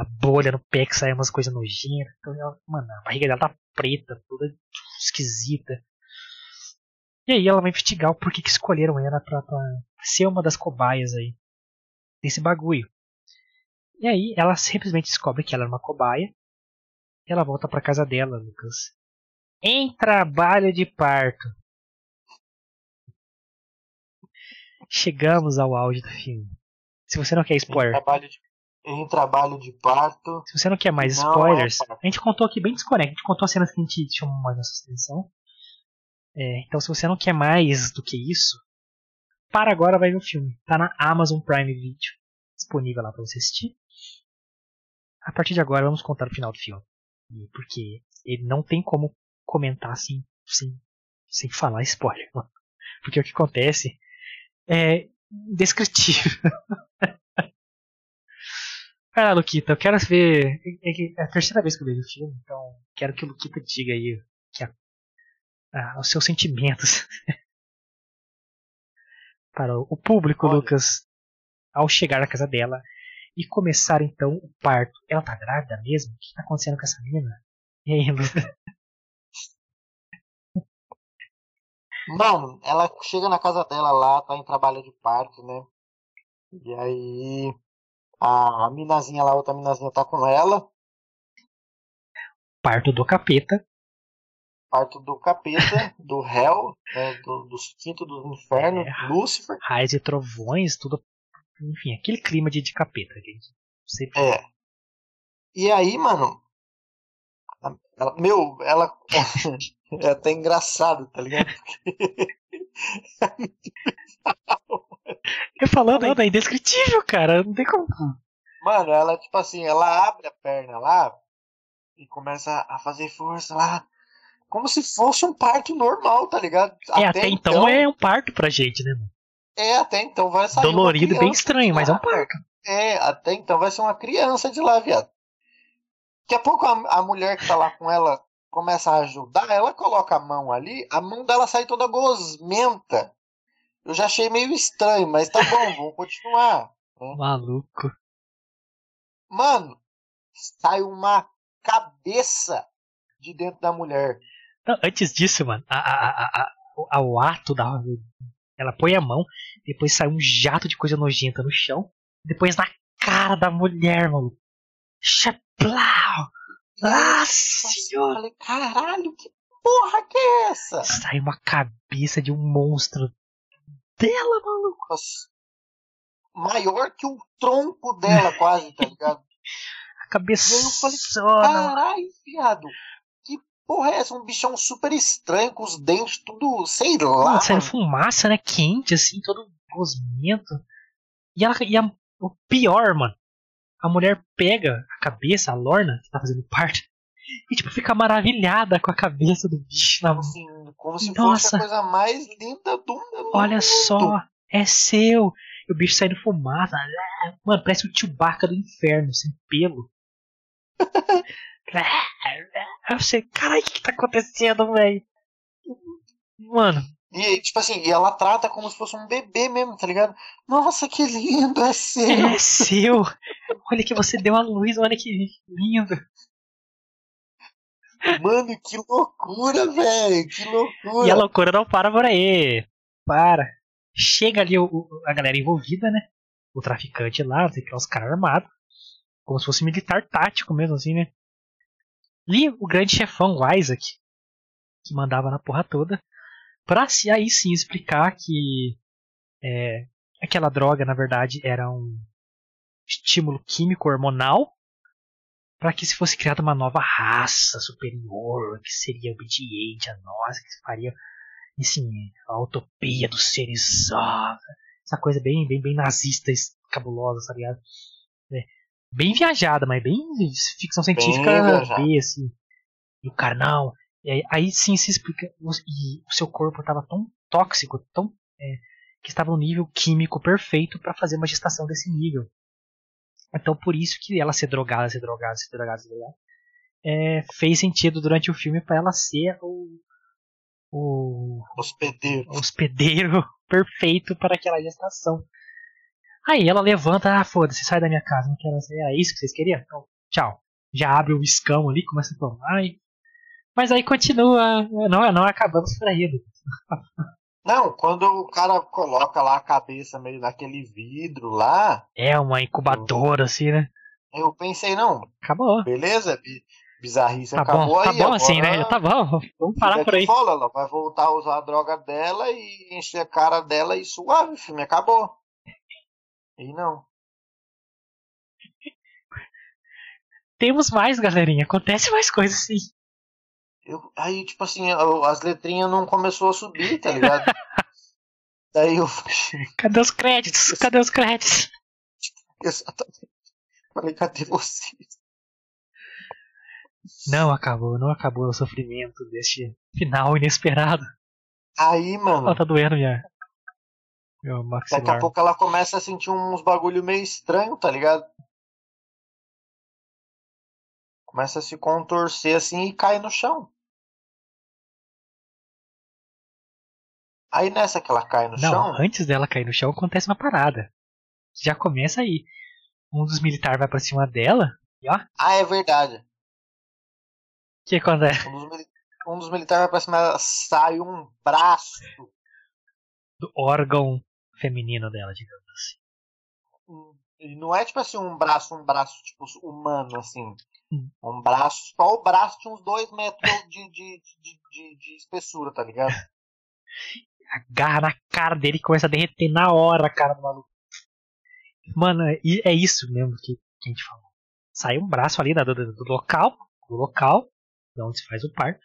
a bolha no pé que sai umas coisas nojentas. Então, ela, mano, a barriga dela tá preta, toda esquisita. E aí ela vai investigar o porquê que escolheram ela pra, pra ser uma das cobaias aí desse bagulho. E aí ela simplesmente descobre que ela é uma cobaia. E ela volta pra casa dela, Lucas. Em trabalho de parto. Chegamos ao auge do filme. Se você não quer spoiler. Em trabalho de, em trabalho de parto. Se você não quer mais é spoilers, é a gente contou aqui bem desconecto. A gente contou as cenas que a gente chamou mais nossa atenção. É, então, se você não quer mais do que isso, para agora vai ver o filme. Tá na Amazon Prime Video. Disponível lá para você assistir. A partir de agora, vamos contar o final do filme. Porque ele não tem como comentar assim, sem, sem falar spoiler. Porque o que acontece é descritivo. Vai Luquita, eu quero ver. É, é a terceira vez que eu vejo o filme, então quero que o Luquita diga aí a, os seus sentimentos para o público, Olha. Lucas, ao chegar na casa dela e começar então o parto. Ela tá grávida mesmo? O que tá acontecendo com essa menina? E aí, Lucas? Mano, ela chega na casa dela lá, tá em trabalho de parto, né? E aí a minazinha lá, outra minazinha tá com ela. Parto do capeta. Parto do capeta, do réu, né, do, do quinto do inferno, é, Lúcifer. Raios e trovões, tudo. Enfim, aquele clima de, de capeta gente sempre. É. E aí, mano. Ela, meu, ela. É até engraçado, tá ligado? Eu falando, é indescritível, cara. Não tem como. Mano, ela, tipo assim, ela abre a perna lá e começa a fazer força lá. Como se fosse um parto normal, tá ligado? É, até, até então, então, é um parto pra gente, né? É, até então vai sair. Dolorido e bem estranho, mas é um parto. É, até então vai ser uma criança de lá, viado. Daqui a pouco a, a mulher que tá lá com ela começa a ajudar, ela coloca a mão ali, a mão dela sai toda gosmenta. Eu já achei meio estranho, mas tá bom, vamos continuar. Né? Maluco. Mano, sai uma cabeça de dentro da mulher. Não, antes disso, mano, a, a, a, o ato da. Ela põe a mão, depois sai um jato de coisa nojenta no chão, depois na cara da mulher, mano. Chaplau! Nossa senhora! Falei, caralho, que porra que é essa? Sai uma cabeça de um monstro dela, maluco. Nossa. Maior que o tronco dela, quase, tá ligado? A cabeça. E aí eu falei, caralho, viado. Porra é essa? Um bichão super estranho, com os dentes tudo, sei lá. Mano, saindo fumaça, né? Quente, assim, todo gosmento. E, ela, e a, o pior, mano a mulher pega a cabeça, a Lorna, que tá fazendo parte, e tipo, fica maravilhada com a cabeça do bicho na mão. Assim, como se Nossa. fosse a coisa mais linda do mundo. Olha só, é seu. E o bicho saindo fumaça. Mano, parece o Chewbacca do inferno, sem pelo. Eu sei, caralho, o que tá acontecendo, velho? Mano, E, tipo assim, e ela trata como se fosse um bebê mesmo, tá ligado? Nossa, que lindo, é seu. É seu. Olha que você deu a luz, olha que lindo. Mano, que loucura, velho. Que loucura. E a loucura não para por aí. Para. Chega ali o, o- a galera envolvida, né? O traficante lá, não sei que, os caras armados. Como se fosse militar tático mesmo, assim, né? E o grande chefão, o Isaac, que mandava na porra toda, pra se aí sim explicar que é, aquela droga, na verdade, era um estímulo químico hormonal para que se fosse criada uma nova raça superior, que seria obediente a nós, que faria assim, a utopia dos seres ó, essa coisa bem, bem, bem nazista, cabulosa? É, bem viajada, mas bem ficção científica viajada. B, assim. E o cara, não. É, aí sim se explica. E o seu corpo estava tão tóxico, tão. é, que estava no nível químico perfeito para fazer uma gestação desse nível. Então por isso que ela ser drogada, ser drogada, ser drogada, ser drogada, é, fez sentido durante o filme para ela ser o, o Hospedeiro. hospedeiro perfeito para aquela gestação. Aí ela levanta, ah, foda-se, sai da minha casa, não quero ser, é isso que vocês queriam? Então, tchau. Já abre o escão ali, começa a tomar. e- Mas aí continua, não, não acabamos por aí. Edu. Não, quando o cara coloca lá a cabeça meio naquele vidro lá, É uma incubadora, assim, né? eu pensei, não, Acabou. beleza, bi- bizarrice Tá acabou bom, tá aí. bom assim, agora né? Tá bom, vamos parar por aí. foda, ela vai voltar a usar a droga dela e encher a cara dela e suave, filme acabou. E não. Temos mais, galerinha. Acontece mais coisas sim. Eu, aí, tipo assim, as letrinhas não começou a subir, tá ligado? Daí eu Cadê os créditos? Cadê os créditos? exatamente. Falei, cadê vocês? Não acabou, não acabou o sofrimento deste final inesperado. Aí, mano, Ó, tá doendo minha. Meu daqui a pouco ela começa a sentir uns bagulho meio estranho, tá ligado? Começa a se contorcer assim e cai no chão. Aí nessa que ela cai no Não, chão, antes dela cair no chão acontece uma parada. Já começa aí. Um dos militares vai pra cima dela e ó, o ah, é verdade. que acontece? Um dos, um dos militares vai pra cima dela, sai um braço. Do órgão feminino dela, digamos assim. um- E não é tipo assim um braço, um braço tipo humano, assim. Hum. Um braço, só o braço tinha uns dois metros de, de, de, de, de espessura, tá ligado? Agarra na cara dele e começa a derreter na hora a cara do maluco. Mano, é é isso mesmo que, que a gente falou. Sai um braço ali do, do- do local, do local, de onde se faz o parto,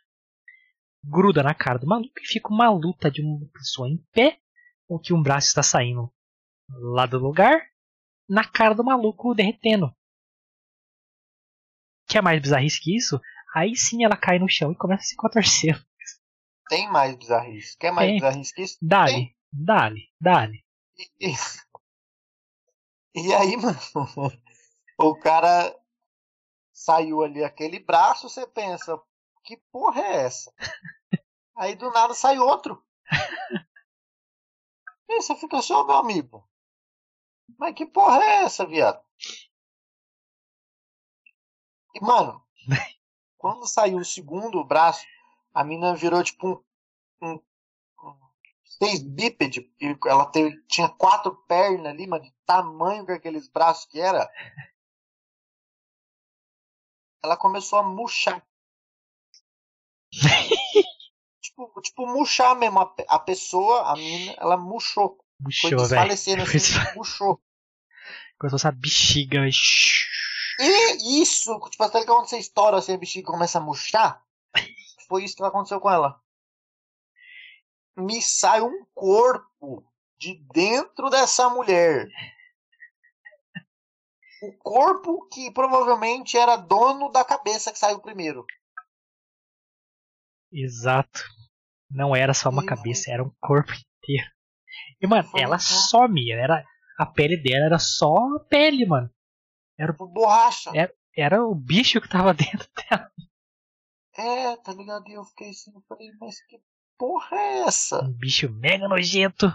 gruda na cara do maluco e fica uma luta de uma pessoa em pé, com que um braço está saindo lá do lugar, na cara do maluco derretendo. Quer mais bizarrice que isso? Aí sim ela cai no chão e começa a se contorcer. Tem mais bizarrice. Quer mais Tem. bizarrice que isso? Dale, dale, dale. E- e aí, mano, o cara saiu ali aquele braço, você pensa, que porra é essa? Aí do nada sai outro. E você fica só, meu amigo. Mas que porra é essa, viado? E, mano, quando saiu o segundo braço, a mina virou tipo um. um, um seis bípede. E ela teve, tinha quatro pernas ali, mas de tamanho que aqueles braços que era. Ela começou a murchar. tipo, tipo, murchar mesmo. A, a pessoa, a mina, ela murchou. Foi velho. desfalecendo assim, murchou. Começou essa bexiga. E isso, tipo, até que quando você estoura assim, a bexiga começa a murchar, foi isso que aconteceu com ela. Me sai um corpo de dentro dessa mulher. O corpo que provavelmente era dono da cabeça que saiu primeiro. Exato. Não era só uma cabeça, era um corpo inteiro. E, mano, ela some. Era, a pele dela era só a pele, mano. Tipo, borracha. É. Era o bicho que tava dentro dela. É, tá ligado? E eu fiquei assim, eu falei, mas que porra é essa? Um bicho mega nojento.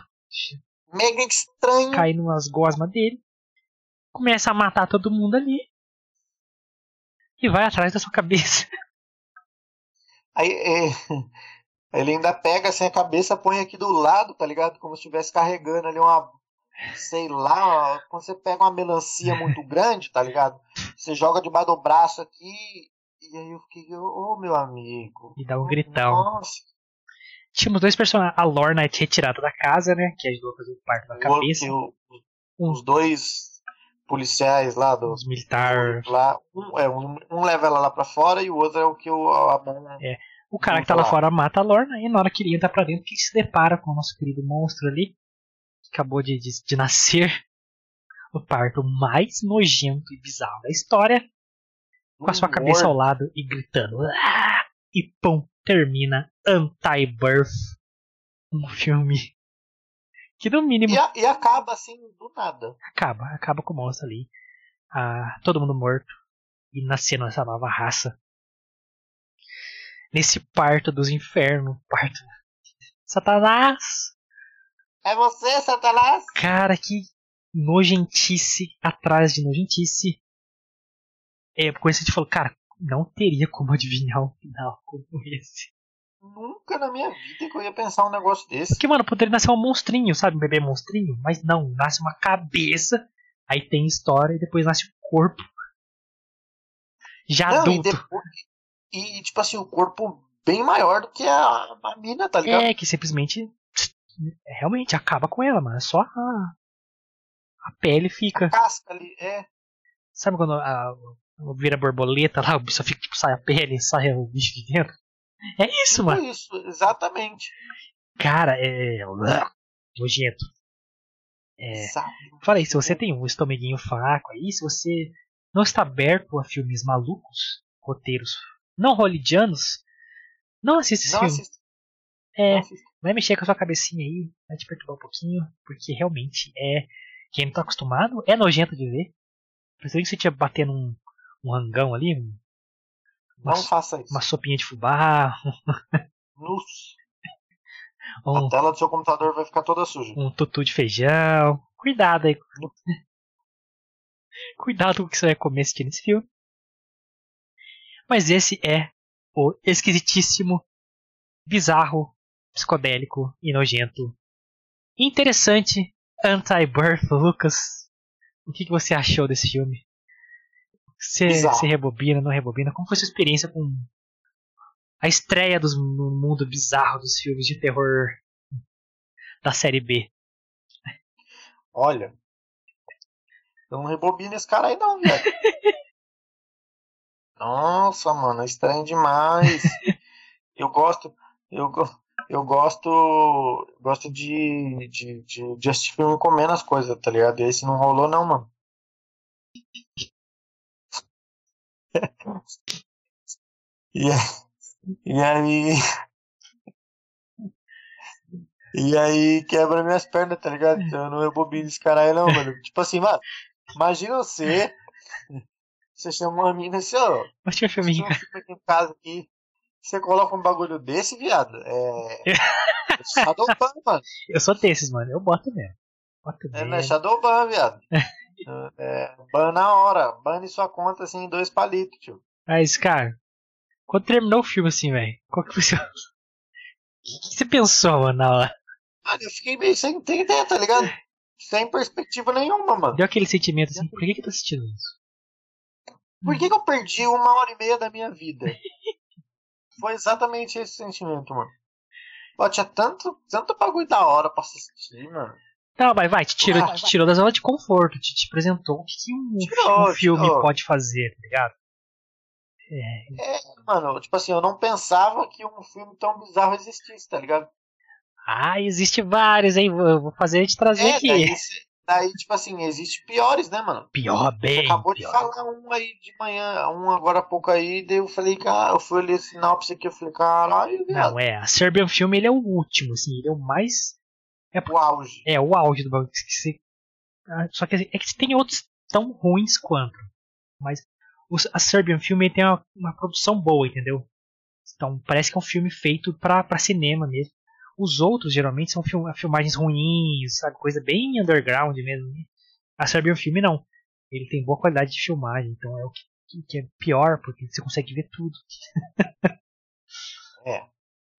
Mega estranho. Cai numas gosmas dele. Começa a matar todo mundo ali. E vai atrás da sua cabeça. Aí é, ele ainda pega assim a cabeça, põe aqui do lado, tá ligado? Como se estivesse carregando ali uma. Sei lá, quando você pega uma melancia muito grande, tá ligado? Você joga debaixo do braço aqui. E aí eu fiquei, ô meu amigo. E dá um gritão. Nossa, Tínhamos dois personagens. A Lorna é retirada da casa, né? Que ajudou a fazer o parto da o cabeça. outro- o- os dois policiais lá do. Os militar. Lá, um, é, um, um leva ela lá pra fora e o outro é o que o, a mão. O cara Vamos que tá lá falar. fora mata a Lorna e na hora que ele entra pra dentro, que se depara com o nosso querido monstro ali, que acabou de, de, de nascer. O parto mais nojento e bizarro da história, com a sua cabeça ao lado e gritando. "Ah!" E pum, termina Anti-Birth. Um filme que no mínimo E, a- e acaba assim, do nada. acaba, acaba com o monstro ali. Ah, todo mundo morto. E nascendo essa nova raça. Nesse parto dos infernos. Parto. Satanás! É você, Satanás? Cara, que nojentice atrás de nojentice. É, quando você falou, cara, não teria como adivinhar um final como esse. Nunca na minha vida que eu ia pensar um negócio desse. Porque, mano, poderia nascer um monstrinho, sabe? Um bebê monstrinho. Mas não, nasce uma cabeça, aí tem história e depois nasce um corpo. Já Não, e, adulto. depois, e, tipo assim, o corpo bem maior do que a, a mina, tá ligado? É, que simplesmente realmente acaba com ela, mano. Só a, a pele fica. A casca ali, é. Sabe quando a, a- vira borboleta lá, o bicho fica, tipo, sai a pele, sai o bicho de dentro? É isso, Tipo mano. isso, exatamente. Cara, é. Nojento. É. Sabe? Falei, se você tem um estomeguinho fraco aí, se você não está aberto a filmes malucos, roteiros não hollywoodianos, não assista esse Não filme. assista. É, não vai mexer com a sua cabecinha aí, vai te perturbar um pouquinho, porque realmente é. Quem não tá acostumado é nojento de ver. Principalmente se você estiver batendo um, um rangão ali, um- uma, Não faça isso. uma sopinha de fubá, Nossa, um, A tela do seu computador vai ficar toda suja. um tutu de feijão. Cuidado aí. Cuidado com o que você vai comer assistindo esse filme. Mas esse é o esquisitíssimo, bizarro, psicodélico e nojento. Interessante Anti-Birth, Lucas. O que, que você achou desse filme? Você, você rebobina, não rebobina? Como foi sua experiência com a estreia dos, no mundo bizarro dos filmes de terror da série B? Olha. Eu não rebobino esse cara aí não, velho. Nossa, mano, é estranho demais. Eu gosto. Eu, eu gosto. Gosto de, de, de, de assistir filme comendo as coisas, tá ligado? Esse não rolou não, mano. E, e aí. E aí quebra minhas pernas, tá ligado? Então eu não rebobino esse cara aí não, mano. Tipo assim, mano, imagina você. Você chama uma mina assim, ó. Mas tinha filme Tinha um filme aqui em casa aqui. Você coloca um bagulho desse, viado. É. é Shadowban, mano. Eu sou desses, mano. Eu boto mesmo. Boto É, mesmo. é Shadowban, viado. É, ban na hora. Bane sua conta assim em dois palitos, tio. Mas, cara, quando terminou o filme assim, velho, qual que foi o seu. O que, que você pensou, mano, na hora? Mano, eu fiquei meio sem entender, tá ligado? Sem perspectiva nenhuma, mano. Deu aquele sentimento assim, por que que tô assistindo isso? Por que, que eu perdi uma hora e meia da minha vida? Foi exatamente esse sentimento, mano. Pô, tinha tanto, tanto bagulho da hora pra assistir, mano. Não, mas vai, te tirou, Vai, te tirou da zona de conforto, te, te apresentou o que, um, Tirou, um filme tirou. pode fazer, tá ligado? É, mano, tipo assim, eu não pensava que um filme tão bizarro existisse, tá ligado? Ah, existe vários, hein? Vou, vou fazer te trazer É, aqui. daí, daí, tipo assim, existe piores, né, mano? Pior, Você bem. acabou de pior. falar um aí de manhã, um agora há pouco aí, daí eu falei, cara, eu fui ler a sinopse aqui, eu falei, caralho, viado, Não, é, a Serbian Film ele é o último, assim, ele é o mais. o auge. É o auge do bagulho. que você- ah, Só que é que tem outros tão ruins quanto. Mas a Serbian Film ele tem uma, uma produção boa, entendeu? Então parece que é um filme feito para cinema mesmo. Os outros geralmente são film, filmagens ruins, sabe? Coisa bem underground mesmo. A Serbian Filme não. Ele tem boa qualidade de filmagem, então é o que, que é pior, porque você consegue ver tudo. é.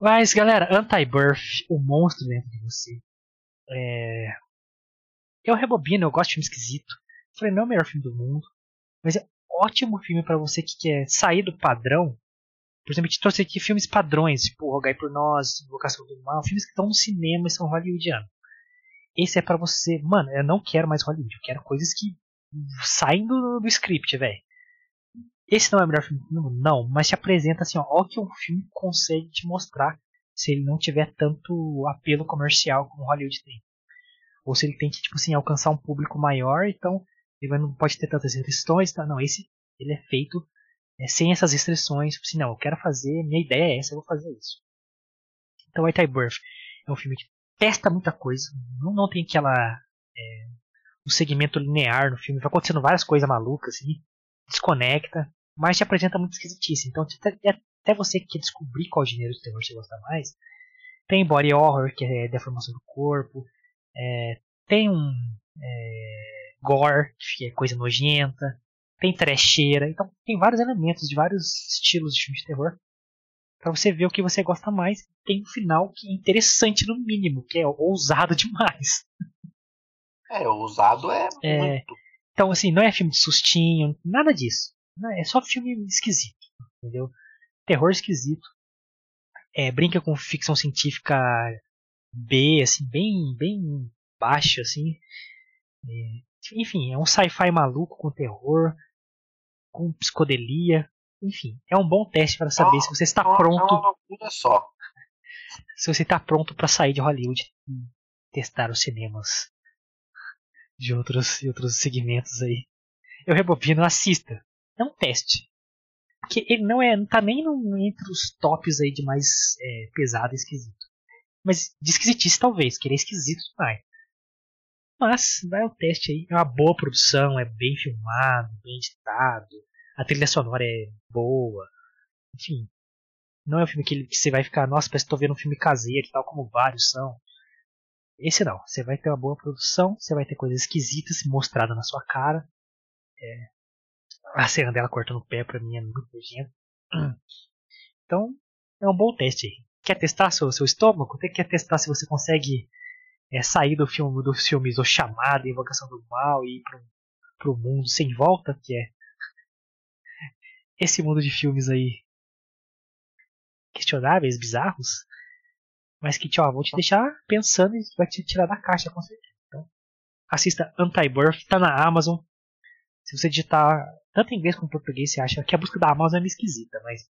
Mas galera, Anti-Birth, o monstro dentro de você. É... Eu rebobino, eu gosto de filme esquisito. Falei, não é o melhor filme do mundo, mas é ótimo filme para você que quer sair do padrão. Por exemplo, a gente trouxe aqui filmes padrões, tipo Rogai por Nós, Invocação do Mal, filmes que estão no cinema e são hollywoodianos. Esse é para você, mano, eu não quero mais Hollywood, eu quero coisas que saem do, do script, velho. Esse não é o melhor filme do mundo? Não, mas te apresenta assim, ó, ó que um filme consegue te mostrar se ele não tiver tanto apelo comercial como Hollywood tem. Ou se ele tem que, tipo assim, alcançar um público maior, então ele não pode ter tantas restrições, tá? Não, esse ele é feito sem essas restrições. Tipo assim, não, eu quero fazer, minha ideia é essa, eu vou fazer isso. Então, White Birth é um filme que testa muita coisa, não, não tem aquela é, um segmento linear no filme, vai acontecendo várias coisas malucas, assim, desconecta, mas te apresenta muito esquisitice. Então, até você que quer descobrir qual gênero de terror você gosta mais, tem body horror, que é deformação do corpo, é, tem um é, gore, que é coisa nojenta, tem trecheira, então tem vários elementos de vários estilos de filme de terror para você ver o que você gosta mais. Tem um final que é interessante no mínimo, que é ousado demais. É, ousado é, é muito. Então assim, não é filme de sustinho, nada disso. É só filme esquisito, entendeu? Terror esquisito. É, brinca com ficção científica B, assim, bem, bem baixa, assim. É, enfim, é um sci-fi maluco com terror, com psicodelia. Enfim, é um bom teste para saber é se você está pronto. É uma loucura só. Se você está pronto para sair de Hollywood e testar os cinemas de outros, de outros segmentos aí. Eu rebobino, assista. É um teste. Porque ele não é, não tá nem no, entre os tops aí de mais é, pesado e esquisito. Mas de esquisitice talvez, que ele é esquisito demais. Mas vai o teste aí. É uma boa produção, é bem filmado, bem editado. A trilha sonora é boa. Enfim. Não é um filme que, que você vai ficar, nossa, parece que estou vendo um filme caseiro, tal como vários são. Esse não. Você vai ter uma boa produção, você vai ter coisas esquisitas mostradas na sua cara. É, a cena dela cortando o pé pra mim é muito nojento. Então, é um bom teste aí. Quer testar seu, seu estômago? Quer testar se você consegue é, sair do filme dos filmes O Chamado, Invocação do Mal e ir pro, pro mundo sem volta, que é esse mundo de filmes aí questionáveis, bizarros, mas que ó, vão te deixar pensando e vai te tirar da caixa com certeza. Então, assista Anti-Birth, tá na Amazon. Se você digitar tanto em inglês como em português, você acha que a busca da Amazon é meio esquisita, mas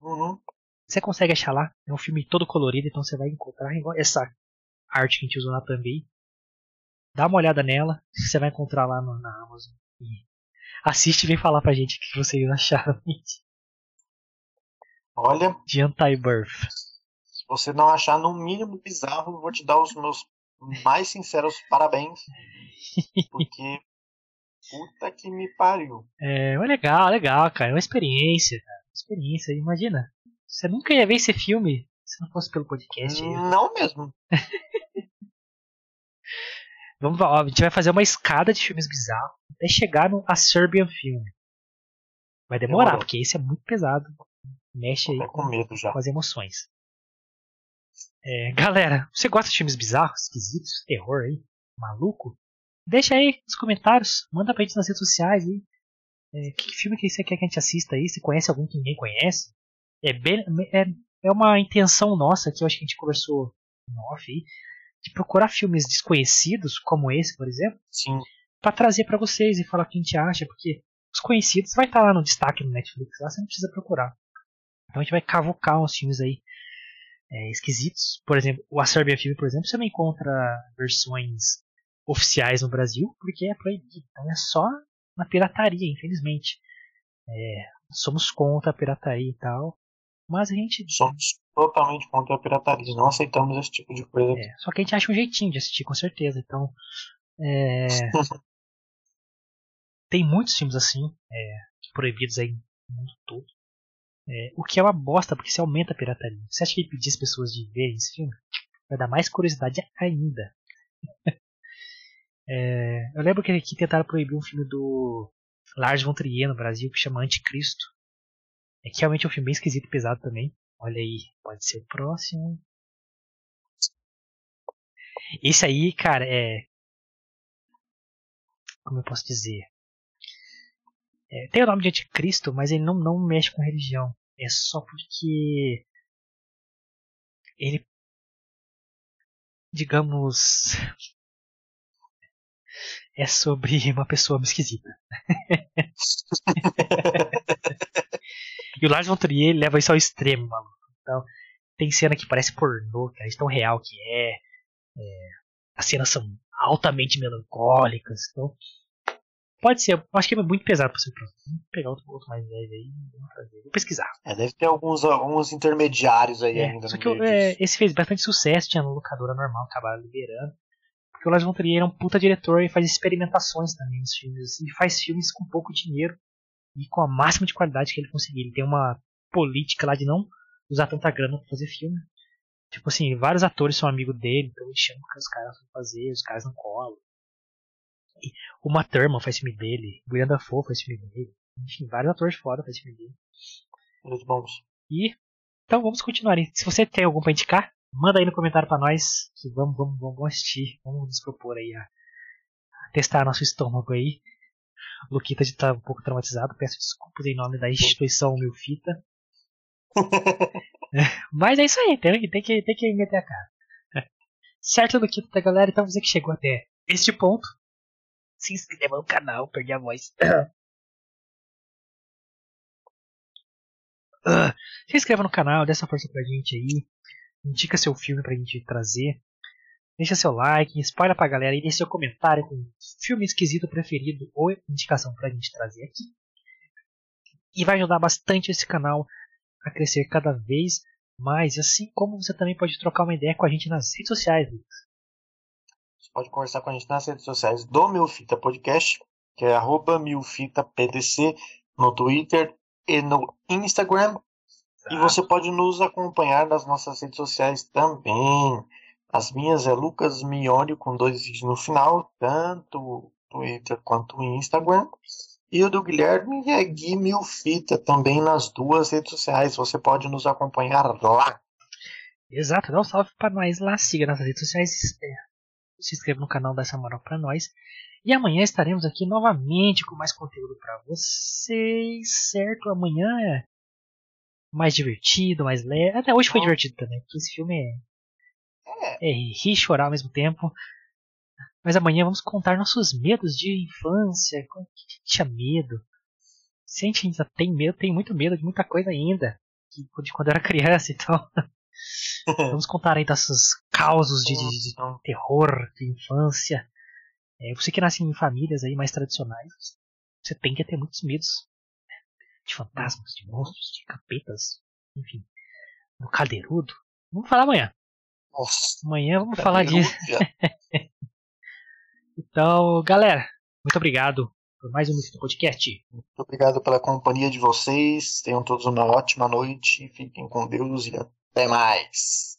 uhum. você consegue achar lá. É um filme todo colorido, então você vai encontrar essa arte que a gente usou na Thumb. Dá uma olhada nela, você vai encontrar lá no, na Amazon. E assiste e vem falar pra gente o que vocês acharam. Olha. De Anti-Birth. Se você não achar no mínimo bizarro, vou te dar os meus mais sinceros parabéns. Porque. Puta que me pariu. É, é legal, legal, cara. É uma experiência, cara. Uma experiência, imagina. Você nunca ia ver esse filme se não fosse pelo podcast. Não mesmo. Vamos lá, a gente vai fazer uma escada de filmes bizarros até chegar no A Serbian Film. Vai demorar, Demorou. porque esse é muito pesado. Mexe aí com, com as emoções. É, galera, você gosta de filmes bizarros, esquisitos, terror aí, maluco? Deixa aí nos comentários, manda pra gente nas redes sociais aí. É, que filme que você quer que a gente assista aí? Se conhece algum que ninguém conhece? É, bem, é, é uma intenção nossa que eu acho que a gente conversou no off aí, de procurar filmes desconhecidos, como esse, por exemplo, para trazer para vocês e falar o que a gente acha, porque os conhecidos vai estar tá lá no destaque no Netflix, lá você não precisa procurar. Então a gente vai cavucar uns filmes aí é, esquisitos. Por exemplo, o A Serbian Film, por exemplo, você não encontra versões oficiais no Brasil, porque é proibido. Então é só na pirataria, infelizmente. É, somos contra a pirataria e tal. Mas a gente. Somos totalmente contra a pirataria, não aceitamos esse tipo de coisa. É, só que a gente acha um jeitinho de assistir, com certeza. Então. É... tem muitos filmes assim, é, proibidos aí no mundo todo. É, o que é uma bosta, porque isso aumenta a pirataria. Você acha que ele pedir as pessoas de verem esse filme? Vai dar mais curiosidade ainda. é, eu lembro que aqui tentaram proibir um filme do Lars von Trier no Brasil que chama Anticristo. É que realmente é um filme bem esquisito e pesado também. Olha aí, pode ser o próximo. Esse aí, cara, é. Como eu posso dizer? É, tem o nome de Anticristo, mas ele não, não mexe com religião. É só porque. Ele. Digamos. É sobre uma pessoa esquisita. e o Lars von Trier leva isso ao extremo, maluco. Então, tem cena que parece pornô, cara, de tão real que é. é. As cenas são altamente melancólicas. Então, Pode ser, acho que é muito pesado pra ser próximo. Vou pegar outro, outro mais velho aí Vou pesquisar. É, deve ter alguns, alguns intermediários aí é, ainda. Só que eu, é, esse fez bastante sucesso, tinha no locadora normal, acabaram liberando. Porque o Lars von Trier é um puta diretor e faz experimentações também nos filmes. E faz filmes com pouco dinheiro e com a máxima de qualidade que ele conseguir. Ele tem uma política lá de não usar tanta grana pra fazer filme. Tipo assim, vários atores são amigos dele, então ele chama os caras pra fazer, os caras não colam. O Uma Thurman faz filme dele, William Dafoe faz filme dele. Enfim, vários atores fora faz filme dele. Muito bons. E então vamos continuar. Se você tem algum pra indicar, manda aí no comentário pra nós. Que vamos, vamos, vamos assistir. Vamos nos propor aí a, a testar nosso estômago aí. Luquita está um pouco traumatizado. Peço desculpas em nome da instituição Mil Fita. Mas é isso aí, tem, tem, que, tem que meter a cara. Certo, Luquita, galera? Então você que chegou até este ponto se inscreva no canal, perdi a voz. Uh, se inscreva no canal, dê essa força pra gente aí. Indica seu filme pra gente trazer. Deixa seu like, espalha pra galera e deixa seu comentário com filme esquisito preferido ou indicação pra gente trazer aqui. E vai ajudar bastante esse canal a crescer cada vez mais. Assim como você também pode trocar uma ideia com a gente nas redes sociais, Lucas pode conversar com a gente nas redes sociais do Milfita Podcast, que é arroba milfitapdc no Twitter e no Instagram. E você pode nos acompanhar nas nossas redes sociais também. As minhas é Lucas Mione com dois vídeos no final, tanto Twitter quanto Instagram. E o do Guilherme é Gui Milfita, também nas duas redes sociais. Você pode nos acompanhar lá. Exato, dá um salve para nós lá, siga nas redes sociais. É, se inscreva no canal, dá essa moral pra nós. E amanhã estaremos aqui novamente com mais conteúdo para vocês, certo? Amanhã é mais divertido, mais leve. Até hoje foi divertido também, porque esse filme é, é. é rir e chorar ao mesmo tempo. Mas amanhã vamos contar nossos medos de infância, como que a gente tinha medo. Se a gente ainda tem medo, tem muito medo de muita coisa ainda. De quando eu era criança, então. Vamos contar aí dessas causos de, de, de terror, de infância. É, você que nasce em famílias aí mais tradicionais, você tem que ter muitos medos de fantasmas, de monstros, de capetas, enfim, no cadeirudo. Vamos falar amanhã. Nossa, amanhã vamos falar disso. então, galera, muito obrigado por mais um podcast. Muito obrigado pela companhia de vocês. Tenham todos uma ótima noite. Fiquem com Deus e até mais.